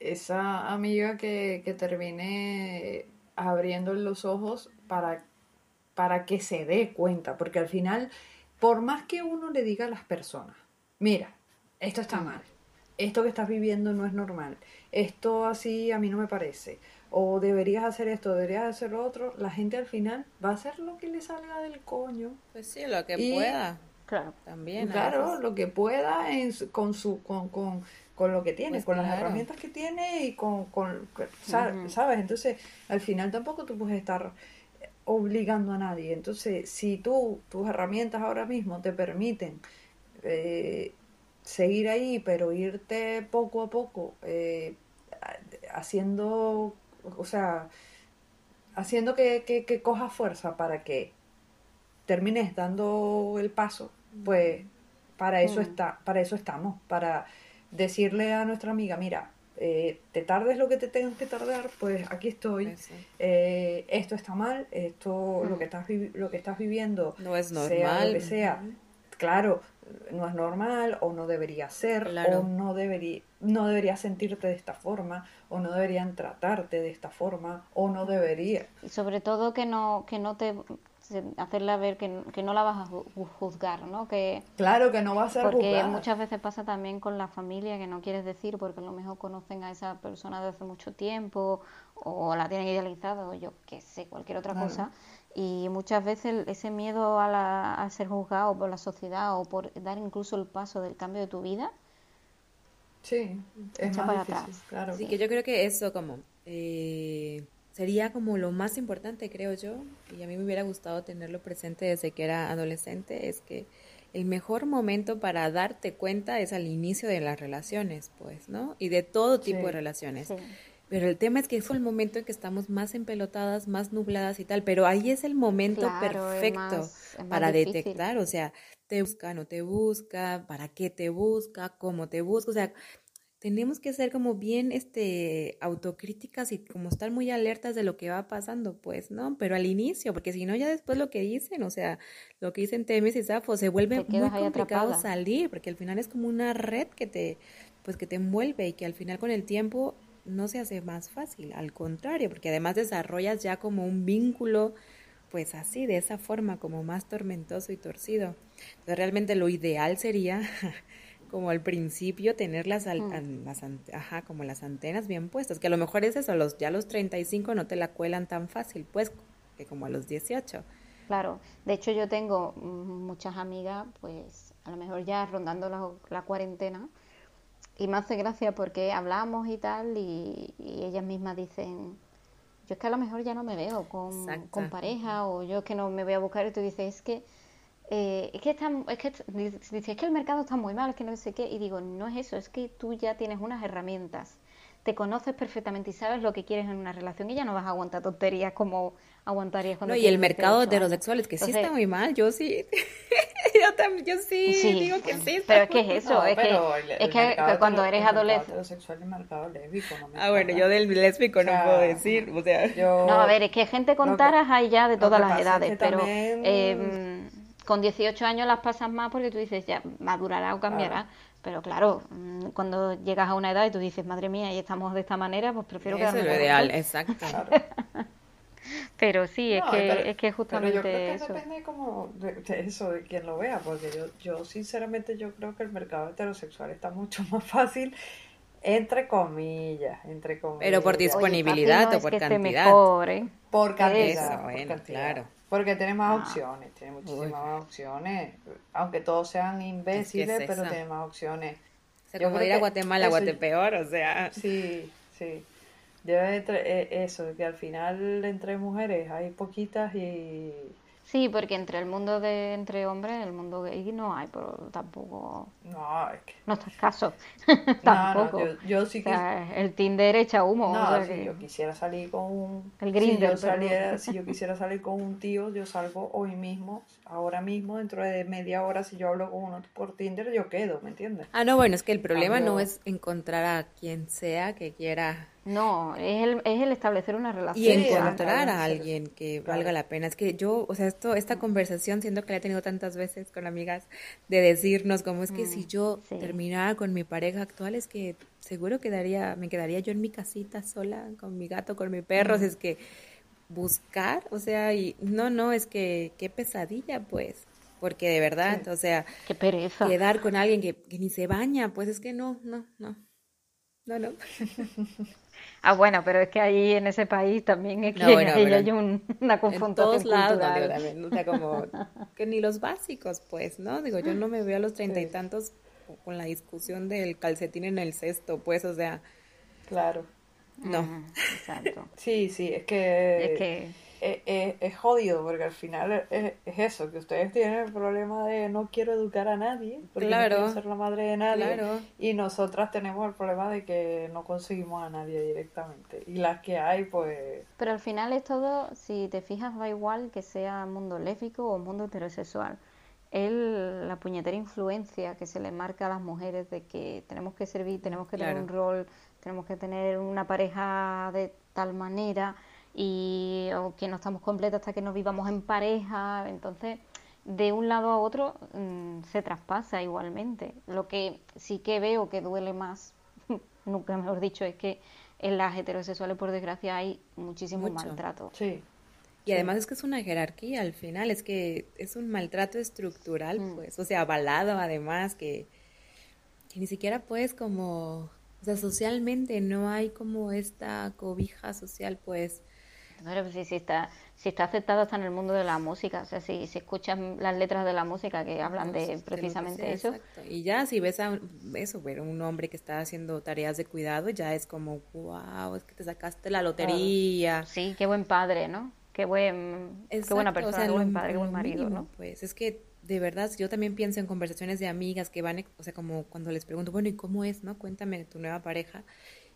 esa amiga que, que termine abriendo los ojos para, para que se dé cuenta, porque al final, por más que uno le diga a las personas, mira, esto está mal, esto que estás viviendo no es normal, esto así a mí no me parece, o deberías hacer esto, deberías hacer lo otro, la gente al final va a hacer lo que le salga del coño. Pues sí, lo que pueda. Claro. También. Claro, lo que pueda en, con su con, con, con lo que tiene, pues con las herramientas que tiene y con, con ¿sabes? Entonces, al final tampoco tú puedes estar obligando a nadie. Entonces, si tú, tus herramientas ahora mismo te permiten eh, seguir ahí, pero irte poco a poco eh, haciendo o sea, haciendo que, que, coja fuerza para que termines dando el paso, pues para eso mm. está, para eso estamos, para decirle a nuestra amiga, mira, eh, te tardes lo que te tengas que tardar, pues aquí estoy. Eh, esto está mal, esto lo mm. que estás lo que estás viviendo no es normal, sea lo que sea. Claro, no es normal o no debería ser o no debería no debería sentirte de esta forma o no deberían tratarte de esta forma o no debería. Y sobre todo que no que no te hacerla ver que, no la vas a juzgar no que claro que no va a ser porque muchas veces pasa también con la familia que no quieres decir porque a lo mejor conocen a esa persona desde hace mucho tiempo o la tienen idealizada o yo qué sé cualquier otra cosa y muchas veces ese miedo a, ser juzgado por la sociedad o por dar incluso el paso del cambio de tu vida, sí, es más para atrás. Claro. Sí, que yo creo que eso como eh, sería como lo más importante, creo yo, y a mí me hubiera gustado tenerlo presente desde que era adolescente, es que el mejor momento para darte cuenta es al inicio de las relaciones, pues, ¿no? Y de todo tipo de relaciones. Sí. Pero el tema es que es el momento en que estamos más empelotadas, más nubladas y tal, pero ahí es el momento perfecto para detectar, o sea, te busca, no te busca, para qué te busca, cómo te busca, o sea, tenemos que ser como bien este autocríticas y como estar muy alertas de lo que va pasando, pues, ¿no? Pero al inicio, porque si no ya después lo que dicen, o sea, lo que dicen Temis y Safo, se vuelve muy complicado salir, porque al final es como una red que te pues que te envuelve y que al final con el tiempo no se hace más fácil, al contrario, porque además desarrollas ya como un vínculo pues así, de esa forma, como más tormentoso y torcido. Entonces realmente lo ideal sería, como al principio, tener las, mm. las, ajá, como las antenas bien puestas, que a lo mejor es eso, los, ya a los 35 no te la cuelan tan fácil, pues, que como a los 18. Claro, de hecho yo tengo muchas amigas, pues a lo mejor ya rondando la, la cuarentena, y me hace gracia porque hablamos y tal, y, ellas mismas dicen, yo es que a lo mejor ya no me veo con, con, pareja, o yo es que no me voy a buscar, y tú dices, es que, eh, es, que está, es, que, dice, es que el mercado está muy mal, es que no sé qué, y digo, no es eso, es que tú ya tienes unas herramientas, te conoces perfectamente y sabes lo que quieres en una relación, y ya no vas a aguantar tonterías como aguantarías cuando... No, y el mercado heterosexual, que sí está muy mal, yo sí... yo también, yo sí, digo que sí. Pero es que es eso, es que, es que cuando eres adolescente. ah, bueno, yo del lésbico no puedo decir, o sea. No, a ver, es que gente con taras hay ya de todas las edades, pero eh, con 18 años las pasas más porque tú dices, ya madurará o cambiará. Pero claro, mm, cuando llegas a una edad y tú dices, madre mía, y estamos de esta manera, pues prefiero que Eso es lo ideal, exacto. Pero sí, es, que, es que justamente pero yo creo que eso. depende como de, eso, de quien lo vea, porque yo, yo sinceramente yo creo que el mercado heterosexual está mucho más fácil, entre comillas, entre comillas. Pero por disponibilidad o por cantidad. Por cantidad. bueno, claro. Porque tiene más ah. opciones, tiene muchísimas más opciones, aunque todos sean imbéciles, pero tiene más opciones. Se como ir a Guatemala, Guatepeor, o sea. Sí, sí. Yo eh, eso, que al final entre mujeres hay poquitas y... Sí, porque entre el mundo de entre hombres, el mundo gay no hay, pero tampoco... No, es que... No está escaso. tampoco. No, yo, sí que... el Tinder echa humo. No, si yo quisiera salir con un... El Grindr. Si, si yo quisiera salir con un tío, yo salgo hoy mismo, ahora mismo, dentro de media hora, si yo hablo con uno por Tinder, yo quedo, ¿me entiendes? Ah, no, bueno, es que el problema no es encontrar a quien sea que quiera no, es el, es el establecer una relación. Y encontrar a alguien que valga la pena. Es que yo, o sea, esto, esta conversación siento que la he tenido tantas veces con amigas de decirnos como es que si mm, yo terminara con mi pareja actual es que seguro quedaría, me quedaría yo en mi casita sola con mi gato, con mi perro. es que buscar, o sea, y no, no, es que qué pesadilla pues. Porque de verdad, o sea, qué pereza. quedar con alguien que, que ni se baña, pues es que no, no, no. No, no. Ah, bueno, pero es que ahí en ese país también es que hay una confrontación en todos lados, o sea, como que ni los básicos, pues, ¿no? Digo, yo no me veo a los treinta y tantos con la discusión del calcetín en el cesto, pues, o sea. Claro. No. exacto. sí, sí, es que... Es que es, jodido porque al final es, eso, que ustedes tienen el problema de no quiero educar a nadie, porque no quiero ser la madre de nadie, y nosotras tenemos el problema de que no conseguimos a nadie directamente. Y las que hay, pues... Pero al final es todo, si te fijas, va igual que sea mundo lésbico o mundo heterosexual. El, la puñetera influencia que se le marca a las mujeres de que tenemos que servir, tenemos que tener un rol, tenemos que tener una pareja de tal manera y o que no estamos completos hasta que nos vivamos en pareja, entonces de un lado a otro mm, se traspasa igualmente. Lo que sí que veo que duele más, nunca mejor dicho, es que en las heterosexuales por desgracia hay muchísimo maltrato. Sí. Y además es que es una jerarquía al final, es que es un maltrato estructural, mm. pues, o sea, avalado además, que, que ni siquiera puedes como, o sea, socialmente no hay como esta cobija social, pues, pues está, si está aceptado hasta en el mundo de la música, o sea, si, si escuchas las letras de la música que hablan de precisamente eso. Y ya si ves a eso, ver un hombre que está haciendo tareas de cuidado, ya es como, wow, es que te sacaste la lotería. Sí, qué buen padre, ¿no? Qué, buen, qué buena persona, qué buen padre, qué buen marido, ¿no? Pues es que de verdad, yo también pienso en conversaciones de amigas que van, o sea, como cuando les pregunto, bueno, ¿y cómo es, no? Cuéntame tu nueva pareja.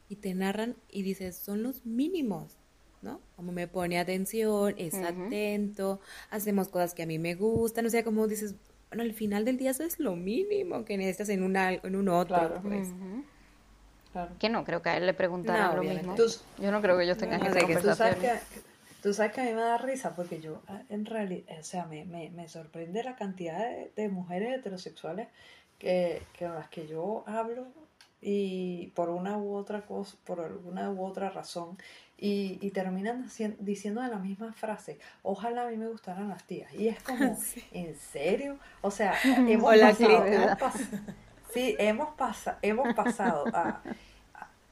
Y te narran y dices, son los mínimos ¿no? Como me pone atención, es atento, hacemos cosas que a mí me gustan, o sea, como dices, bueno, al final del día eso es lo mínimo que necesitas en, una, en un otro, claro. pues. Que no, creo que a él le preguntaran lo mismo. yo no creo que ellos tengan esa conversación. Tú sabes, que, a mí me da risa porque yo, ah, en realidad, o sea, me, me, me sorprende la cantidad de, mujeres heterosexuales que, que con las que yo hablo y por una u otra cosa, por alguna u otra razón, y, terminan diciendo la misma frase, ojalá a mí me gustaran las tías. Y es como, ¿en serio? O sea, hemos pasado, sí, hemos, hemos pasado a,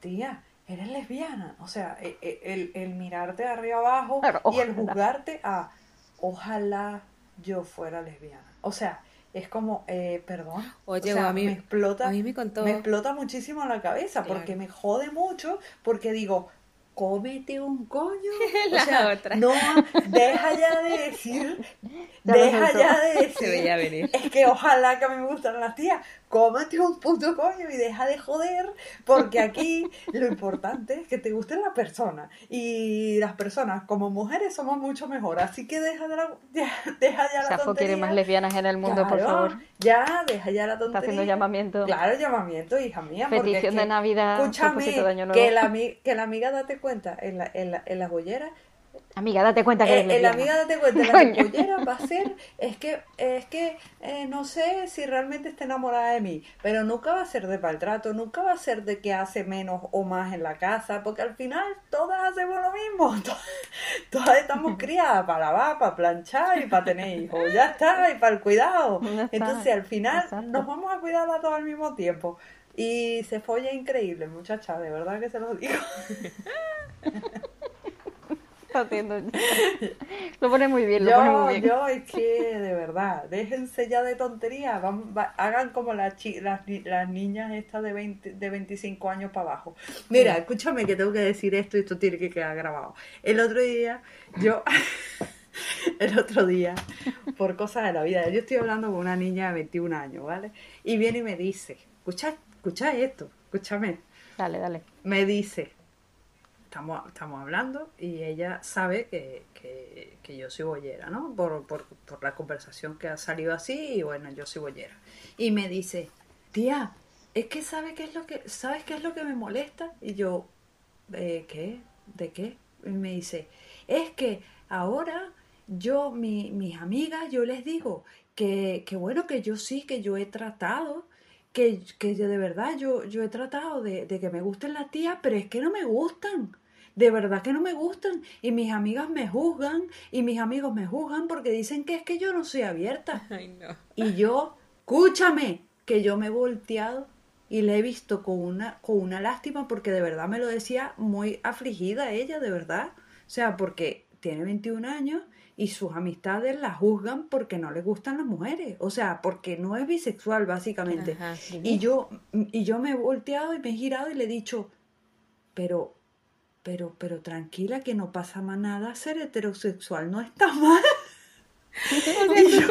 tía, eres lesbiana. O sea, e, e, el, el, mirarte de arriba abajo y el juzgarte a, ojalá yo fuera lesbiana. O sea, es como, eh, perdón, Oye, o sea, a mí, me explota, me, explota muchísimo la cabeza porque me jode mucho porque digo, cómete un coño. o sea, otra. no, deja ya de decir, deja ya de decir. Es que ojalá que a mí me gustan las tías cómete un puto coño y deja de joder, porque aquí lo importante es que te gusten las personas. Y las personas como mujeres somos mucho mejor, así que deja, de la, ya, deja ya la tontería. quiere más lesbianas en el mundo, por favor. Ya, deja ya la tontería. Está haciendo llamamiento. Claro, llamamiento, hija mía. Petición de Navidad. Escúchame, que la, que la amiga date cuenta en la, en la, en la bollera Amiga, date cuenta que eh, La amiga, date cuenta, la pollera va a ser, es que, es que eh, no sé si realmente está enamorada de mí, pero nunca va a ser de maltrato, nunca va a ser de que hace menos o más en la casa, porque al final todas hacemos lo mismo, todas, estamos criadas para lavar, para planchar y para tener hijos, ya está, y para el cuidado. Entonces al final nos vamos a cuidar a todos al mismo tiempo. Y se folla increíble, muchacha, de verdad que se lo digo. Haciendo. Lo pone muy bien, lo yo, pone muy bien. Yo es que, de verdad, déjense ya de tonterías. hagan como las, las, niñas estas de, 20, de 25 años para abajo. Mira, escúchame que tengo que decir esto y esto tiene que quedar grabado. El otro día, yo... el otro día, por cosas de la vida, yo estoy hablando con una niña de 21 años, ¿vale? Y viene y me dice, escucha, escucha esto, escúchame. Dale, dale. Me dice, estamos, estamos hablando y ella sabe que, yo soy bollera, ¿no? Por, por, la conversación que ha salido así y bueno, yo soy bollera. Y me dice, tía, es que sabe qué es lo que, ¿sabes qué es lo que me molesta? Y yo, ¿de qué? ¿De qué? Y me dice, es que ahora yo, mi, mis amigas, yo les digo que, que bueno, que yo sí, que yo he tratado que, que de verdad yo, yo he tratado de, de, que me gusten las tías, pero es que no me gustan. De verdad que no me gustan. Y mis amigas me juzgan y mis amigos me juzgan porque dicen que es que yo no soy abierta. Y yo, escúchame, que yo me he volteado y le he visto con una, con una lástima porque de verdad me lo decía muy afligida ella, de verdad. O sea, porque tiene 21 años y sus amistades la juzgan porque no le gustan las mujeres, o sea, porque no es bisexual básicamente. Y yo y yo me he volteado y me he girado y le he dicho, pero pero pero tranquila que no pasa más nada, ser heterosexual no está mal. y, yo,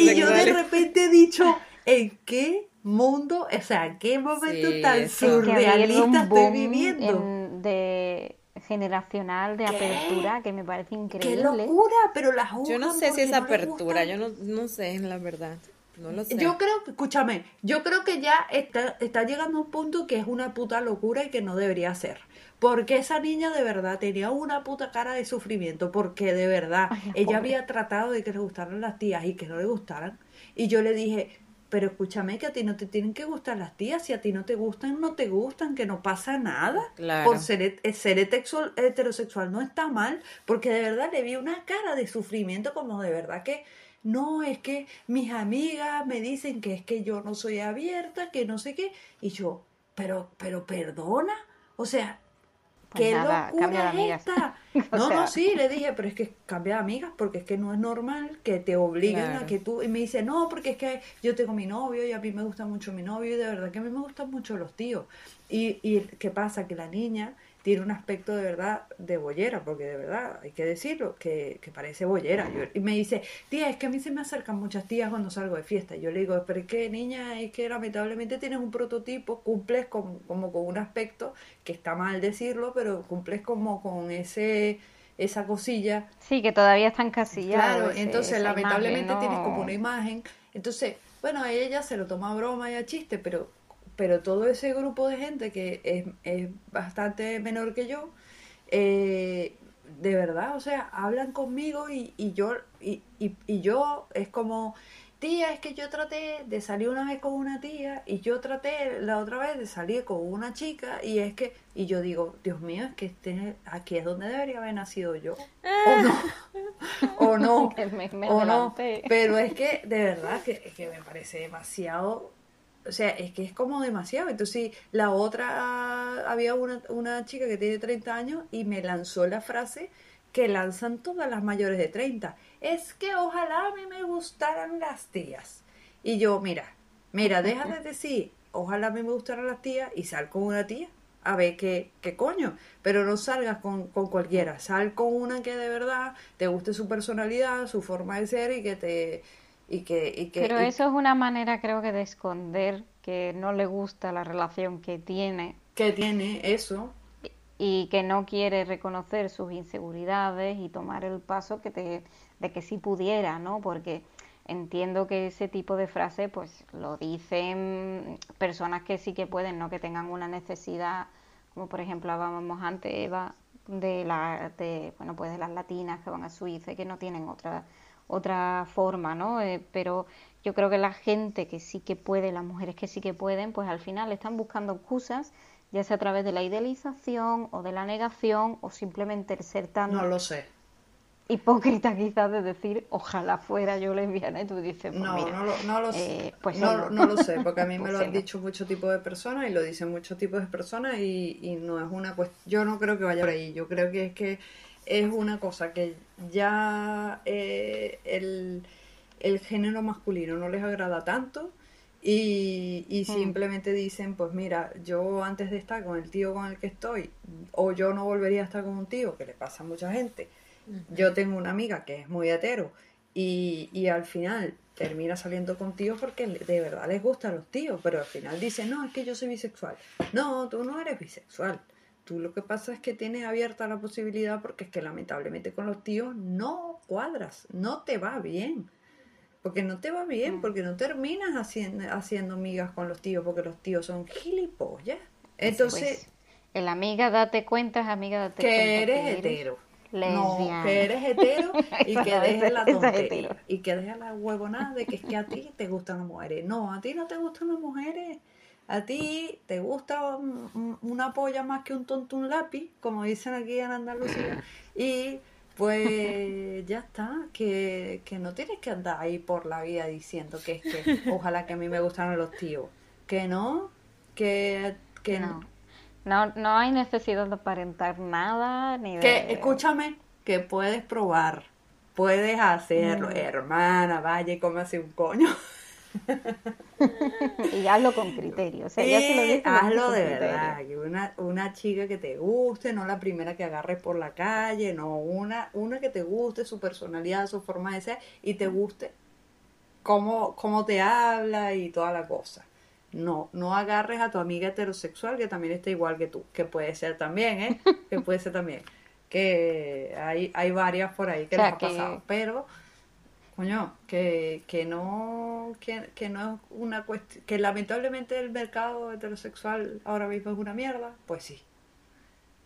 y yo de repente he dicho, ¿en qué mundo, o sea, en qué momento tan surrealista estoy viviendo? de generacional de apertura que me parece increíble. ¡Qué locura! Pero la Yo no sé si es apertura, yo no, no sé, la verdad. No lo sé. Yo creo escúchame, yo creo que ya está, está llegando a un punto que es una puta locura y que no debería ser. Porque esa niña de verdad tenía una puta cara de sufrimiento, porque de verdad ella había tratado de que le gustaran las tías y que no le gustaran. Y yo le dije, pero escúchame que a ti no te tienen que gustar las tías, si a ti no te gustan, no te gustan, que no pasa nada. Por ser, ser heterosexual no está mal, porque de verdad le vi una cara de sufrimiento como de verdad que no, es que mis amigas me dicen que es que yo no soy abierta, que no sé qué, y yo, pero, pero perdona, o sea, pues ¿Qué locura es esta? No, no, sí, le dije, pero es que cambia de amigas porque es que no es normal que te obliguen a que tú... Y me dice, no, porque es que yo tengo mi novio y a mí me gusta mucho mi novio y de verdad que a mí me gustan mucho los tíos. Y, y ¿qué pasa? Que la niña tiene un aspecto de verdad de bollera, porque de verdad, hay que decirlo, que, parece bollera. y me dice, tía, es que a mí se me acercan muchas tías cuando salgo de fiesta. Y yo le digo, pero es que niña, es que lamentablemente tienes un prototipo, cumples como con un aspecto, que está mal decirlo, pero cumples como con ese esa cosilla. Sí, que todavía está encasillado. Claro, entonces lamentablemente tienes como una imagen. Entonces, bueno, a ella se lo toma a broma y a chiste, pero pero todo ese grupo de gente que es, es bastante menor que yo, eh, de verdad, o sea, hablan conmigo y, y yo, y, y, yo es como, tía, es que yo traté de salir una vez con una tía y yo traté la otra vez de salir con una chica y es que, y yo digo, Dios mío, es que este, aquí es donde debería haber nacido yo. O no, o no, o no. Pero es que de verdad que, que me parece demasiado o sea, es que es como demasiado. Entonces, la otra, había una, una chica que tiene 30 años y me lanzó la frase que lanzan todas las mayores de 30 es que ojalá a mí me gustaran las tías. Y yo, mira, mira, deja de decir, ojalá a mí me gustaran las tías y sal con una tía. A ver qué, qué coño. Pero no salgas con, con cualquiera. Sal con una que de verdad te guste su personalidad, su forma de ser y que te. Y que, y que, Pero eso es una manera, creo que, de esconder que no le gusta la relación que tiene. Que tiene, eso y que no quiere reconocer sus inseguridades y tomar el paso que te, de que sí pudiera, ¿no? Porque entiendo que ese tipo de frase pues lo dicen personas que sí que pueden, no que tengan una necesidad, como por ejemplo hablábamos antes, Eva, de la de, bueno, pues de las latinas que van a Suiza y que no tienen otra otra forma, ¿no? Eh, pero yo creo que la gente que sí que puede, las mujeres que sí que pueden, pues al final están buscando excusas, ya sea a través de la idealización o de la negación o simplemente el ser tan... No lo sé. hipócrita quizás de decir ojalá fuera yo lesbiana y tú dices pues no, no, lo, no, lo, eh, pues no, no, lo sé porque a mí me lo han dicho muchos tipos de personas y lo dicen muchos tipos de personas y, y no es una cuestión yo no creo que vaya por ahí. Yo creo que es que es una cosa que ya eh, el, el, género masculino no les agrada tanto y, y hmm. simplemente dicen pues mira yo antes de estar con el tío con el que estoy o yo no volvería a estar con un tío que le pasa a mucha gente yo tengo una amiga que es muy hetero y, y al final termina saliendo con tíos porque de verdad les gustan los tíos, pero al final dice, no, es que yo soy bisexual. No, tú no eres bisexual. Tú lo que pasa es que tienes abierta la posibilidad porque es que lamentablemente con los tíos no cuadras, no te va bien. Porque no te va bien, mm. porque no terminas haciendo, haciendo amigas con los tíos, porque los tíos son gilipollas. Entonces... Pues, el amiga date cuenta amiga date que cuenta. Eres hetero. No, que eres hetero y que dejes la tontería. Y que dejes la huevonada de que es que a ti te gustan las mujeres. No, a ti no te gustan las mujeres. A ti te gusta una polla más que un tonto un lápiz, como dicen aquí en Andalucía. Y pues ya está, que, que no tienes que andar ahí por la vida diciendo que es que ojalá que a mí me gustaran los tíos. Que no, que, que no no, no hay necesidad de aparentar nada, ni de... Que, escúchame, que puedes probar, puedes hacerlo, mm. hermana, vaya y cómase un coño. y hazlo con criterio, o sea, ya se lo hazlo de verdad, una, una chica que te guste, no la primera que agarres por la calle, no, una, una que te guste su personalidad, su forma de ser y te guste cómo, cómo te habla y toda la cosa. No, no agarres a tu amiga heterosexual que también está igual que tú, que puede ser también, ¿eh? que puede ser también. Que hay, hay varias por ahí que les ha pasado, pero, coño, que, que no, que, que no es una cuestión, que lamentablemente el mercado heterosexual ahora mismo es una mierda, pues sí,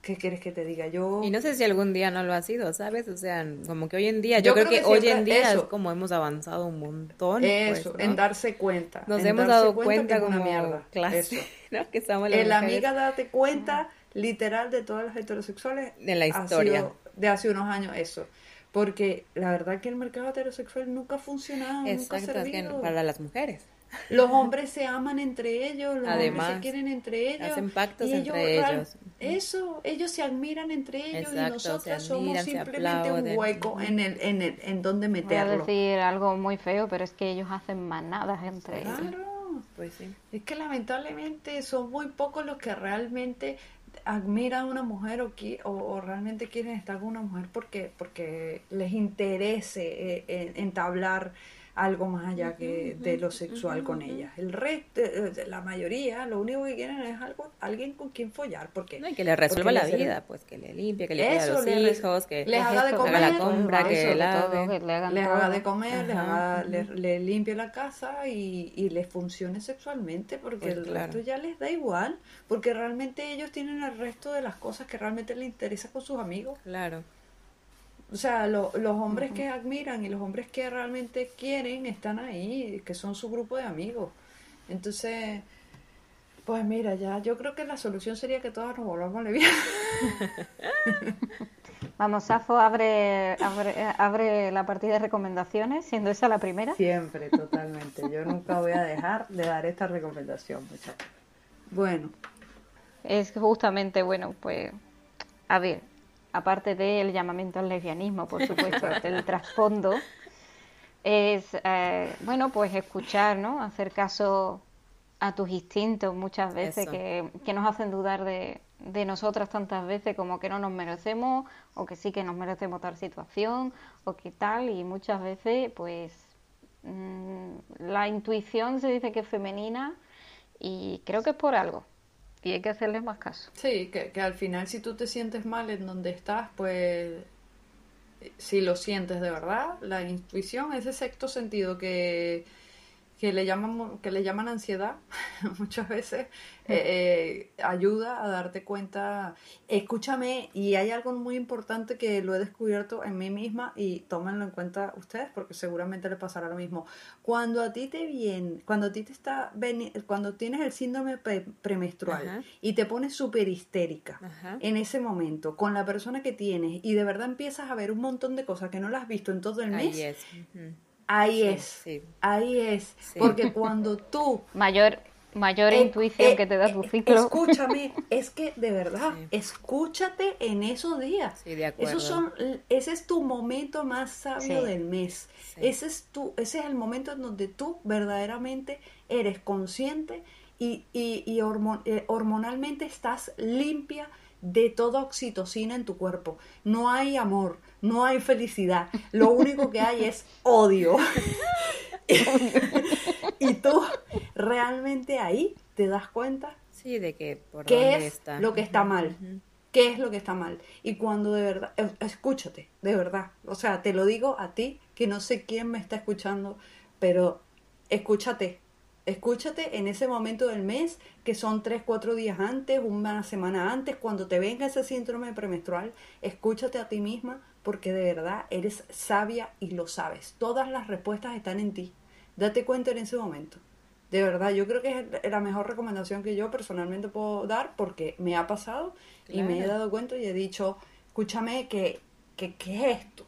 ¿Qué quieres que te diga? Yo... Y no sé si algún día no lo ha sido, ¿sabes? O sea, como que hoy en día, yo, creo, que, hoy en día es como hemos avanzado un montón. Pues, eso, en darse cuenta. Nos hemos dado cuenta, como una mierda. Clase, ¿no? Que estamos en la amiga date cuenta, literal, de todas las heterosexuales. De la historia. de hace unos años, eso. Porque la verdad que el mercado heterosexual nunca ha funcionado, nunca ha servido. para las mujeres. Los hombres se aman entre ellos, los hombres se quieren entre ellos. Hacen pactos entre ellos. Eso, ellos se admiran entre ellos y nosotros somos simplemente un hueco en el, en el, en donde meterlo. Voy a decir algo muy feo, pero es que ellos hacen manadas entre ellos. Claro, pues sí. Es que lamentablemente son muy pocos los que realmente admiran a una mujer o, o, realmente quieren estar con una mujer porque, porque les interese eh, entablar algo más allá que de lo sexual con ellas. El resto, eh, eh, la mayoría, lo único que quieren es algo, alguien con quien follar, porque no, y que le resuelva la vida, pues que le limpie, que le cuide a los hijos, que les haga de comer, la compra, que lave, les haga de comer, les, haga, le, limpie la casa y, y les funcione sexualmente, porque pues el resto ya les da igual, porque realmente ellos tienen el resto de las cosas que realmente les interesa con sus amigos. Claro. O sea, los hombres que admiran y los hombres que realmente quieren están ahí, que son su grupo de amigos. Entonces, pues mira, ya yo creo que la solución sería que todos nos volvamos lesbianas. Vamos, Safo, abre, abre, abre la partida de recomendaciones, siendo esa la primera. Siempre, totalmente. Yo nunca voy a dejar de dar esta recomendación, muchachos. Bueno. Es justamente, bueno, pues, a ver, aparte del llamamiento al lesbianismo, por supuesto, el trasfondo, es, eh, bueno, pues escuchar, ¿no? Hacer caso a tus instintos muchas veces que, que, nos hacen dudar de, de, nosotras tantas veces como que no nos merecemos o que sí que nos merecemos tal situación o que tal y muchas veces pues mm, la intuición se dice que es femenina y creo que es por algo y hay que hacerle más caso. Sí, que, que al final si tú te sientes mal en donde estás pues si lo sientes de verdad, la intuición, ese sexto sentido que que le llaman, que le llaman ansiedad muchas veces, eh, eh, ayuda a darte cuenta. Escúchame, y hay algo muy importante que lo he descubierto en mí misma y tómenlo en cuenta ustedes porque seguramente le pasará lo mismo. Cuando a ti te viene, cuando a ti te está, cuando tienes el síndrome premenstrual y te pones súper histérica en ese momento con la persona que tienes y de verdad empiezas a ver un montón de cosas que no las has visto en todo el mes. Ahí es, ahí es, porque cuando tú... Mayor, mayor eh, intuición eh, que te da tu ciclo. Escúchame, es que de verdad, escúchate en esos días. Sí, de acuerdo. son, ese es tu momento más sabio del mes. Ese es tu, ese es el momento en donde tú verdaderamente eres consciente y, y, y eh, hormonalmente estás limpia de toda oxitocina en tu cuerpo. No hay amor, no hay felicidad. Lo único que hay es odio. y tú realmente ahí te das cuenta sí, de que por qué es lo que está mal. ¿Qué es lo que está mal? Y cuando de verdad, escúchate, de verdad. O sea, te lo digo a ti, que no sé quién me está escuchando, pero escúchate, Escúchate en ese momento del mes, que son tres, cuatro días antes, una semana antes, cuando te venga ese síndrome premenstrual, escúchate a ti misma porque de verdad eres sabia y lo sabes. Todas las respuestas están en ti. Date cuenta en ese momento. De verdad, yo creo que es la mejor recomendación que yo personalmente puedo dar porque me ha pasado y me he dado cuenta y he dicho, escúchame, que, que, ¿qué es esto?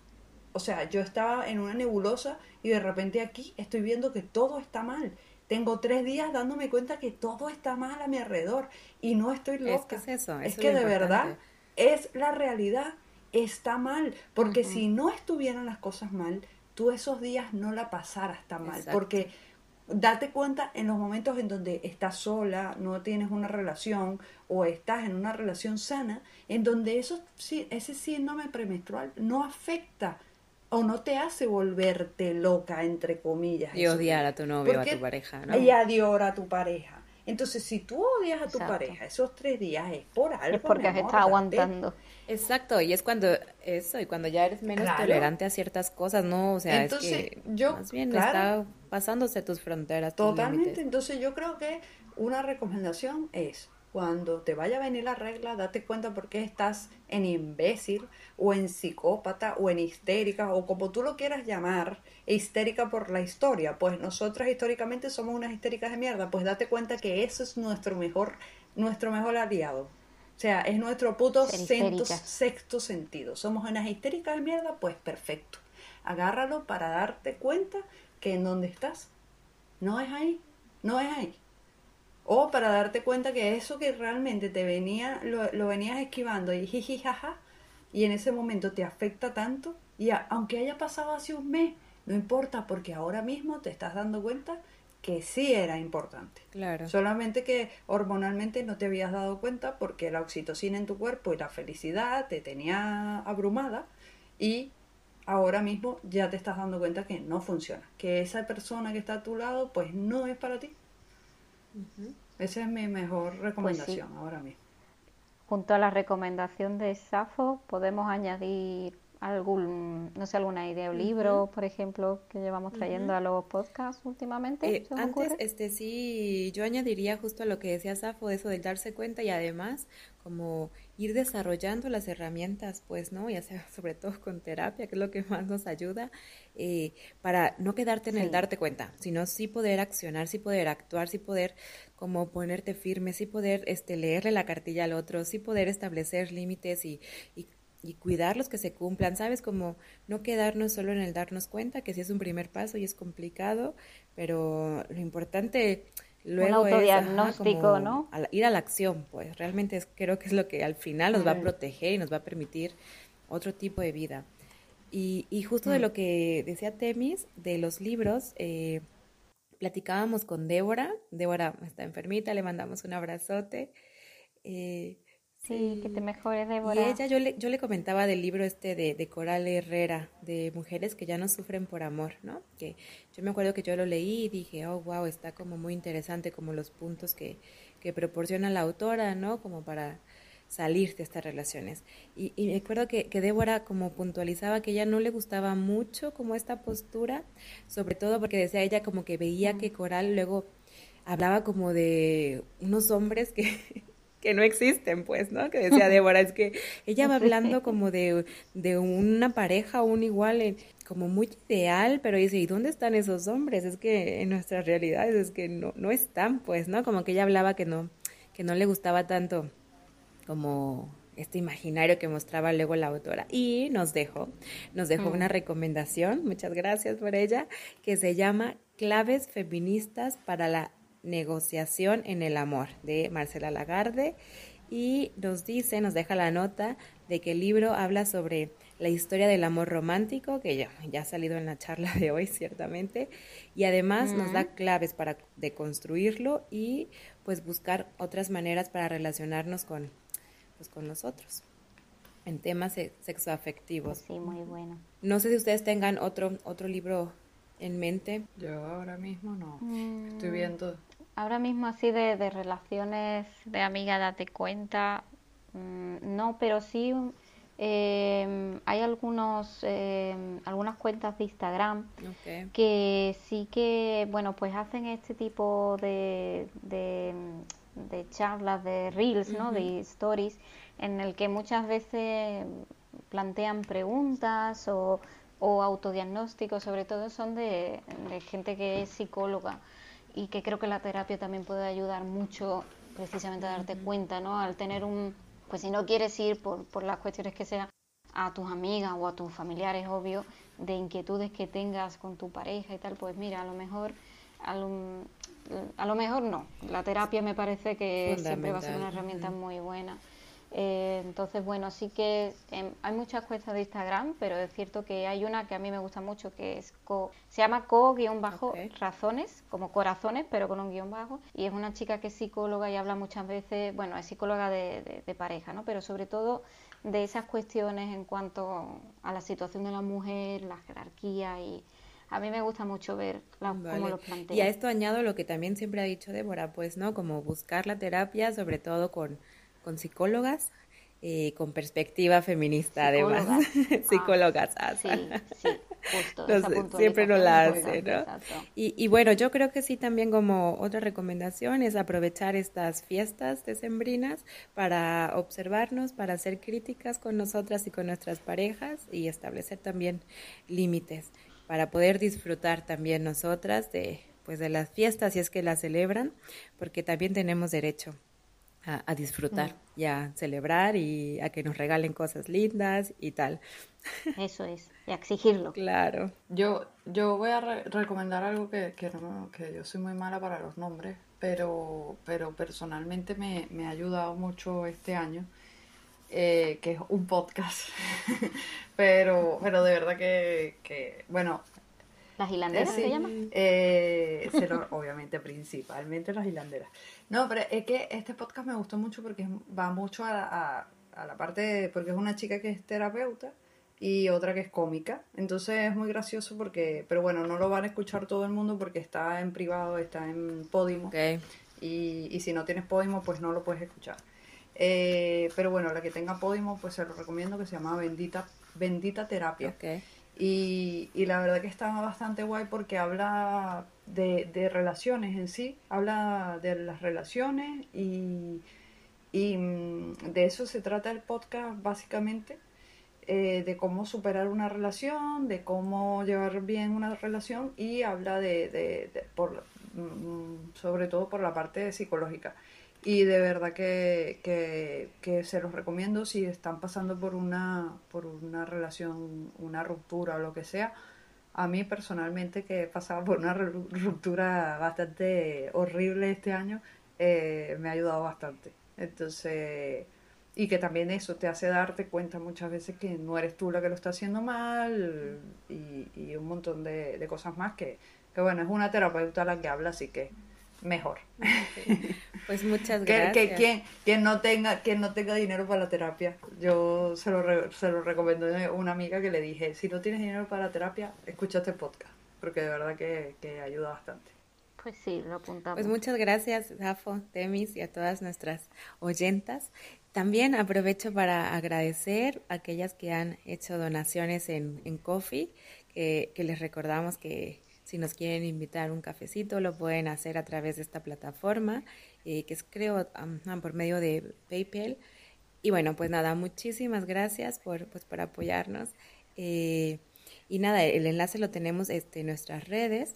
O sea, yo estaba en una nebulosa y de repente aquí estoy viendo que todo está mal tengo tres días dándome cuenta que todo está mal a mi alrededor y no estoy loca. Es que es eso. Es que de verdad es la realidad. Está mal. Porque si no estuvieran las cosas mal, tú esos días no la pasaras tan mal. Porque date cuenta en los momentos en donde estás sola, no tienes una relación o estás en una relación sana, en donde eso, ese síndrome premenstrual no afecta o no te hace volverte loca, entre comillas. Y odiar a tu novio o a tu pareja, ¿no? Y odiar a tu pareja. Entonces, si tú odias a tu pareja esos tres días, es por algo. Es porque has estado aguantando. Exacto, y es cuando eso, y cuando ya eres menos tolerante a ciertas cosas, ¿no? O sea, es que yo, más bien está pasándose tus fronteras. Totalmente, entonces yo creo que una recomendación es cuando te vaya a venir la regla, date cuenta por qué estás en imbécil o en psicópata o en histérica o como tú lo quieras llamar, histérica por la historia. Pues nosotras históricamente somos unas histéricas de mierda. Pues date cuenta que eso es nuestro mejor, nuestro mejor aliado. O sea, es nuestro puto sexto sentido. Somos unas histéricas de mierda, pues perfecto. Agárralo para darte cuenta que en donde estás no es ahí, no es ahí. O para darte cuenta que eso que realmente te venía, lo, venías esquivando y jiji jaja, y en ese momento te afecta tanto, y aunque haya pasado hace un mes, no importa, porque ahora mismo te estás dando cuenta que sí era importante. Claro. Solamente que hormonalmente no te habías dado cuenta porque la oxitocina en tu cuerpo y la felicidad te tenía abrumada y ahora mismo ya te estás dando cuenta que no funciona, que esa persona que está a tu lado pues no es para ti. Esa es mi mejor pues recomendación ahora mismo. Junto a la recomendación de Safo podemos añadir algún, no sé, alguna idea o libro, por ejemplo, que llevamos trayendo a los podcasts últimamente? Eh, antes, este sí, yo añadiría justo a lo que decía Safo, eso del darse cuenta y además como ir desarrollando las herramientas, pues, ¿no? Ya sea sobre todo con terapia, que es lo que más nos ayuda, eh, para no quedarte en el darte cuenta, sino sí poder accionar, sí poder actuar, sí poder como ponerte firme, sí poder este, leerle la cartilla al otro, sí poder establecer límites y, y y cuidar los que se cumplan, ¿sabes? Como no quedarnos solo en el darnos cuenta, que sí es un primer paso y es complicado, pero lo importante luego un autodiagnóstico, ¿no? ir a la acción, pues realmente es, creo que es lo que al final nos va a proteger y nos va a permitir otro tipo de vida. Y, y justo de mm. lo que decía Temis, de los libros, eh, platicábamos con Débora, Débora está enfermita, le mandamos un abrazote. Eh, Sí, que te mejores, Débora. Y ella, yo le, yo le comentaba del libro este de, de Coral Herrera, de mujeres que ya no sufren por amor, ¿no? Que yo me acuerdo que yo lo leí y dije, oh, wow, está como muy interesante, como los puntos que, que proporciona la autora, ¿no? Como para salir de estas relaciones. Y, y me acuerdo que, que Débora como puntualizaba que ella no le gustaba mucho como esta postura, sobre todo porque decía ella como que veía que Coral luego hablaba como de unos hombres que que no existen, pues, ¿no? Que decía Débora, es que ella va hablando como de, de una pareja, un igual, eh, como muy ideal, pero dice, ¿y dónde están esos hombres? Es que en nuestras realidades es que no, no están, pues, ¿no? Como que ella hablaba que no, que no le gustaba tanto como este imaginario que mostraba luego la autora. Y nos dejó, nos dejó mm. una recomendación, muchas gracias por ella, que se llama Claves Feministas para la Negociación en el Amor de Marcela Lagarde y nos dice, nos deja la nota de que el libro habla sobre la historia del amor romántico, que ya, ya ha salido en la charla de hoy ciertamente, y además nos da claves para deconstruirlo y pues buscar otras maneras para relacionarnos con, pues, con nosotros en temas sexoafectivos. Sí, muy bueno. No sé si ustedes tengan otro, otro libro en mente. Yo ahora mismo no. Estoy mm. viendo Ahora mismo así de, de relaciones de amiga, date cuenta, mm, no, pero sí eh, hay algunos eh, algunas cuentas de Instagram que sí que bueno pues hacen este tipo de, de, charlas de reels no de stories en el que muchas veces plantean preguntas o, o autodiagnósticos sobre todo son de, de gente que es psicóloga y que creo que la terapia también puede ayudar mucho precisamente a darte cuenta, ¿no? Al tener un, pues si no quieres ir por, por las cuestiones que sea a tus amigas o a tus familiares, obvio, de inquietudes que tengas con tu pareja y tal, pues mira, a lo mejor, a lo, a lo mejor no. La terapia me parece que siempre va a ser una herramienta muy buena. Eh, entonces, bueno, sí que em, hay muchas cuentas de Instagram, pero es cierto que hay una que a mí me gusta mucho, que es se llama co-razones, como corazones, pero con un guion bajo, y es una chica que es psicóloga y habla muchas veces, bueno, es psicóloga de, pareja, ¿no? Pero sobre todo de esas cuestiones en cuanto a la situación de la mujer, la jerarquía y a mí me gusta mucho ver cómo lo plantea. Y a esto añado lo que también siempre ha dicho Débora, pues, ¿no? Como buscar la terapia, sobre todo con con psicólogas, eh, con perspectiva feminista además, psicólogas. Ah, sí, sí, justo. siempre no la hace, ¿no? Y, y, bueno, yo creo que sí también como otra recomendación es aprovechar estas fiestas decembrinas para observarnos, para hacer críticas con nosotras y con nuestras parejas y establecer también límites para poder disfrutar también nosotras de pues de las fiestas si es que las celebran, porque también tenemos derecho a, disfrutar y a celebrar y a que nos regalen cosas lindas y tal. Eso es, y a exigirlo. Claro. Yo, yo voy a recomendar algo que, que, que, yo soy muy mala para los nombres, pero, pero personalmente me, me ha ayudado mucho este año. Eh, que es un podcast, pero, pero de verdad que, que bueno, ¿Las hilanderas se llama? Eh, obviamente, principalmente las hilanderas. No, pero es que este podcast me gustó mucho porque va mucho a, la parte, porque es una chica que es terapeuta y otra que es cómica. Entonces es muy gracioso porque, pero bueno, no lo van a escuchar todo el mundo porque está en privado, está en Podimo. Y, y si no tienes Podimo, pues no lo puedes escuchar. Eh, pero bueno, la que tenga Podimo, pues se lo recomiendo que se llama Bendita Bendita Terapia. Y, y, la verdad que está bastante guay porque habla de, de, relaciones en sí, habla de las relaciones y, y mm, de eso se trata el podcast básicamente. Eh, de cómo superar una relación, de cómo llevar bien una relación y habla de, de, por, mm, sobre todo por la parte psicológica. Y de verdad que, que, que, se los recomiendo si están pasando por una, por una relación, una ruptura o lo que sea. A mí personalmente, que he pasado por una ruptura bastante horrible este año, eh, me ha ayudado bastante. Entonces, y que también eso te hace darte cuenta muchas veces que no eres tú la que lo está haciendo mal y, un montón de, de, cosas más que, que, bueno, es una terapeuta la que habla, así que mejor. Pues muchas gracias. que, quien, quien, no tenga, quien no tenga dinero para la terapia, yo se lo, se lo recomiendo a una amiga que le dije, si no tienes dinero para la terapia, escucha este podcast, porque de verdad que, que ayuda bastante. Pues sí, lo apuntamos. Pues muchas gracias, Zafo, Temis y a todas nuestras oyentas. También aprovecho para agradecer a aquellas que han hecho donaciones en, en Coffee, que, les recordamos que si nos quieren invitar un cafecito lo pueden hacer a través de esta plataforma, eh, que es creo por medio de PayPal. Y bueno, pues nada, muchísimas gracias por, pues, por apoyarnos. Eh, y nada, el enlace lo tenemos este, en nuestras redes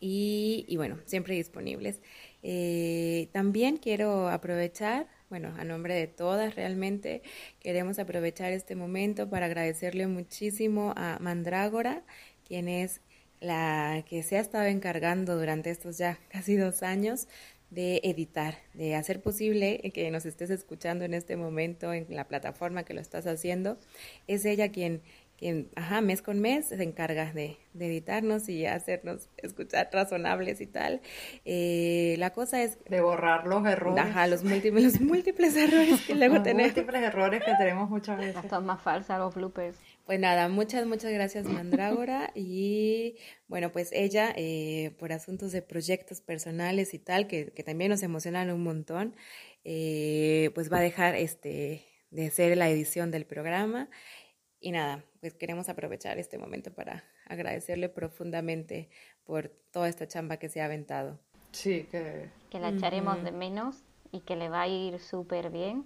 y, y bueno, siempre disponibles. Eh, también quiero aprovechar bueno, a nombre de todas realmente queremos aprovechar este momento para agradecerle muchísimo a Mandrágora, quien es la que se ha estado encargando durante estos ya casi dos años de editar, de hacer posible que nos estés escuchando en este momento en la plataforma que lo estás haciendo. Es ella quien quien, ajá, mes con mes se encarga de, editarnos y hacernos escuchar razonables y tal. Eh, la cosa es... De borrar los errores. Ajá, los múltiples, múltiples errores que luego tenemos. múltiples errores que tenemos muchas veces. Las más falsas, los bloopers. Pues nada, muchas, muchas gracias Mandrágora. Y bueno, pues ella eh, por asuntos de proyectos personales y tal, que, que también nos emocionan un montón, eh, pues va a dejar este de hacer la edición del programa. Y nada, pues queremos aprovechar este momento para agradecerle profundamente por toda esta chamba que se ha aventado. Sí, que... Que la echaremos de menos y que le va a ir súper bien,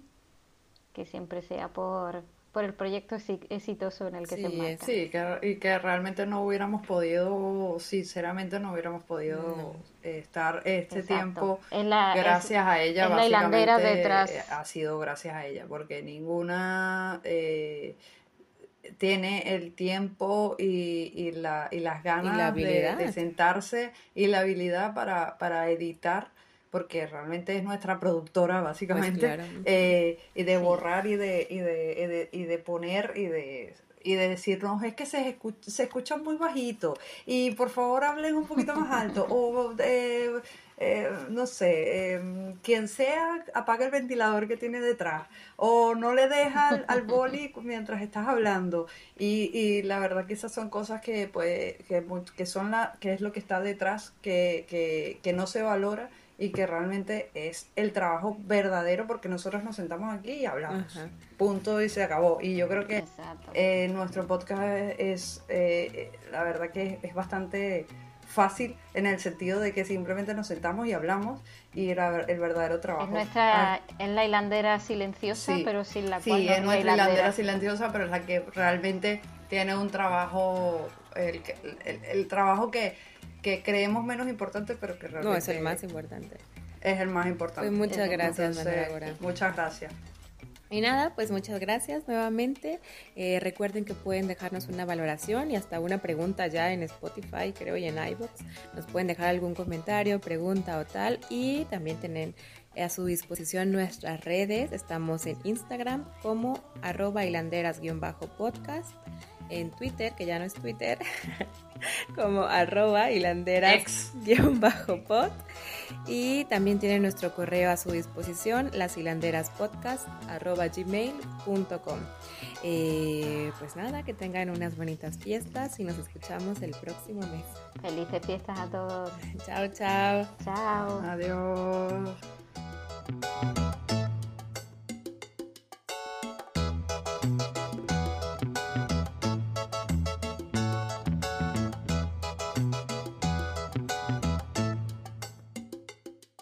que siempre sea por, por el proyecto exitoso en el que se embarca. Sí, y que realmente no hubiéramos podido, sinceramente no hubiéramos podido estar este tiempo gracias a ella, básicamente detrás. ha sido gracias a ella, porque ninguna... Eh, tiene el tiempo y, y, la, y las ganas de, sentarse y la habilidad para, para, editar, porque realmente es nuestra productora básicamente, pues eh, y de borrar y de, y de, y de, poner y de y de decirnos es que se escucha, se escucha muy bajito y por favor hablen un poquito más alto o eh, eh, no sé, em, quien sea, apaga el ventilador que tiene detrás o no le deja al, boli mientras estás hablando. Y, y, la verdad que esas son cosas que, pues, que, que, son la, que es lo que está detrás, que, que, que no se valora y que realmente es el trabajo verdadero porque nosotros nos sentamos aquí y hablamos. Punto y se acabó. Y yo creo que eh, nuestro podcast es, eh, la verdad que es bastante fácil en el sentido de que simplemente nos sentamos y hablamos y era el verdadero trabajo. Es nuestra, ah. la hilandera silenciosa, pero sin la cual Sí, es nuestra hilandera. silenciosa, pero es la que realmente tiene un trabajo, el, el, trabajo que, que, creemos menos importante, pero que realmente... No, es el más importante. Es el más importante. Pues muchas gracias, Entonces, Muchas gracias. Y nada, pues muchas gracias nuevamente. Eh, recuerden que pueden dejarnos una valoración y hasta una pregunta ya en Spotify, creo, y en iBox. Nos pueden dejar algún comentario, pregunta o tal. Y también tienen a su disposición nuestras redes. Estamos en Instagram como arroba hilanderas-podcast. En Twitter, que ya no es Twitter, como arroba hilanderas-pod. Y también tienen nuestro correo a su disposición, lashilanderaspodcast.gmail.com eh, Pues nada, que tengan unas bonitas fiestas y nos escuchamos el próximo mes. Felices fiestas a todos. chao, chao. Chao. Adiós.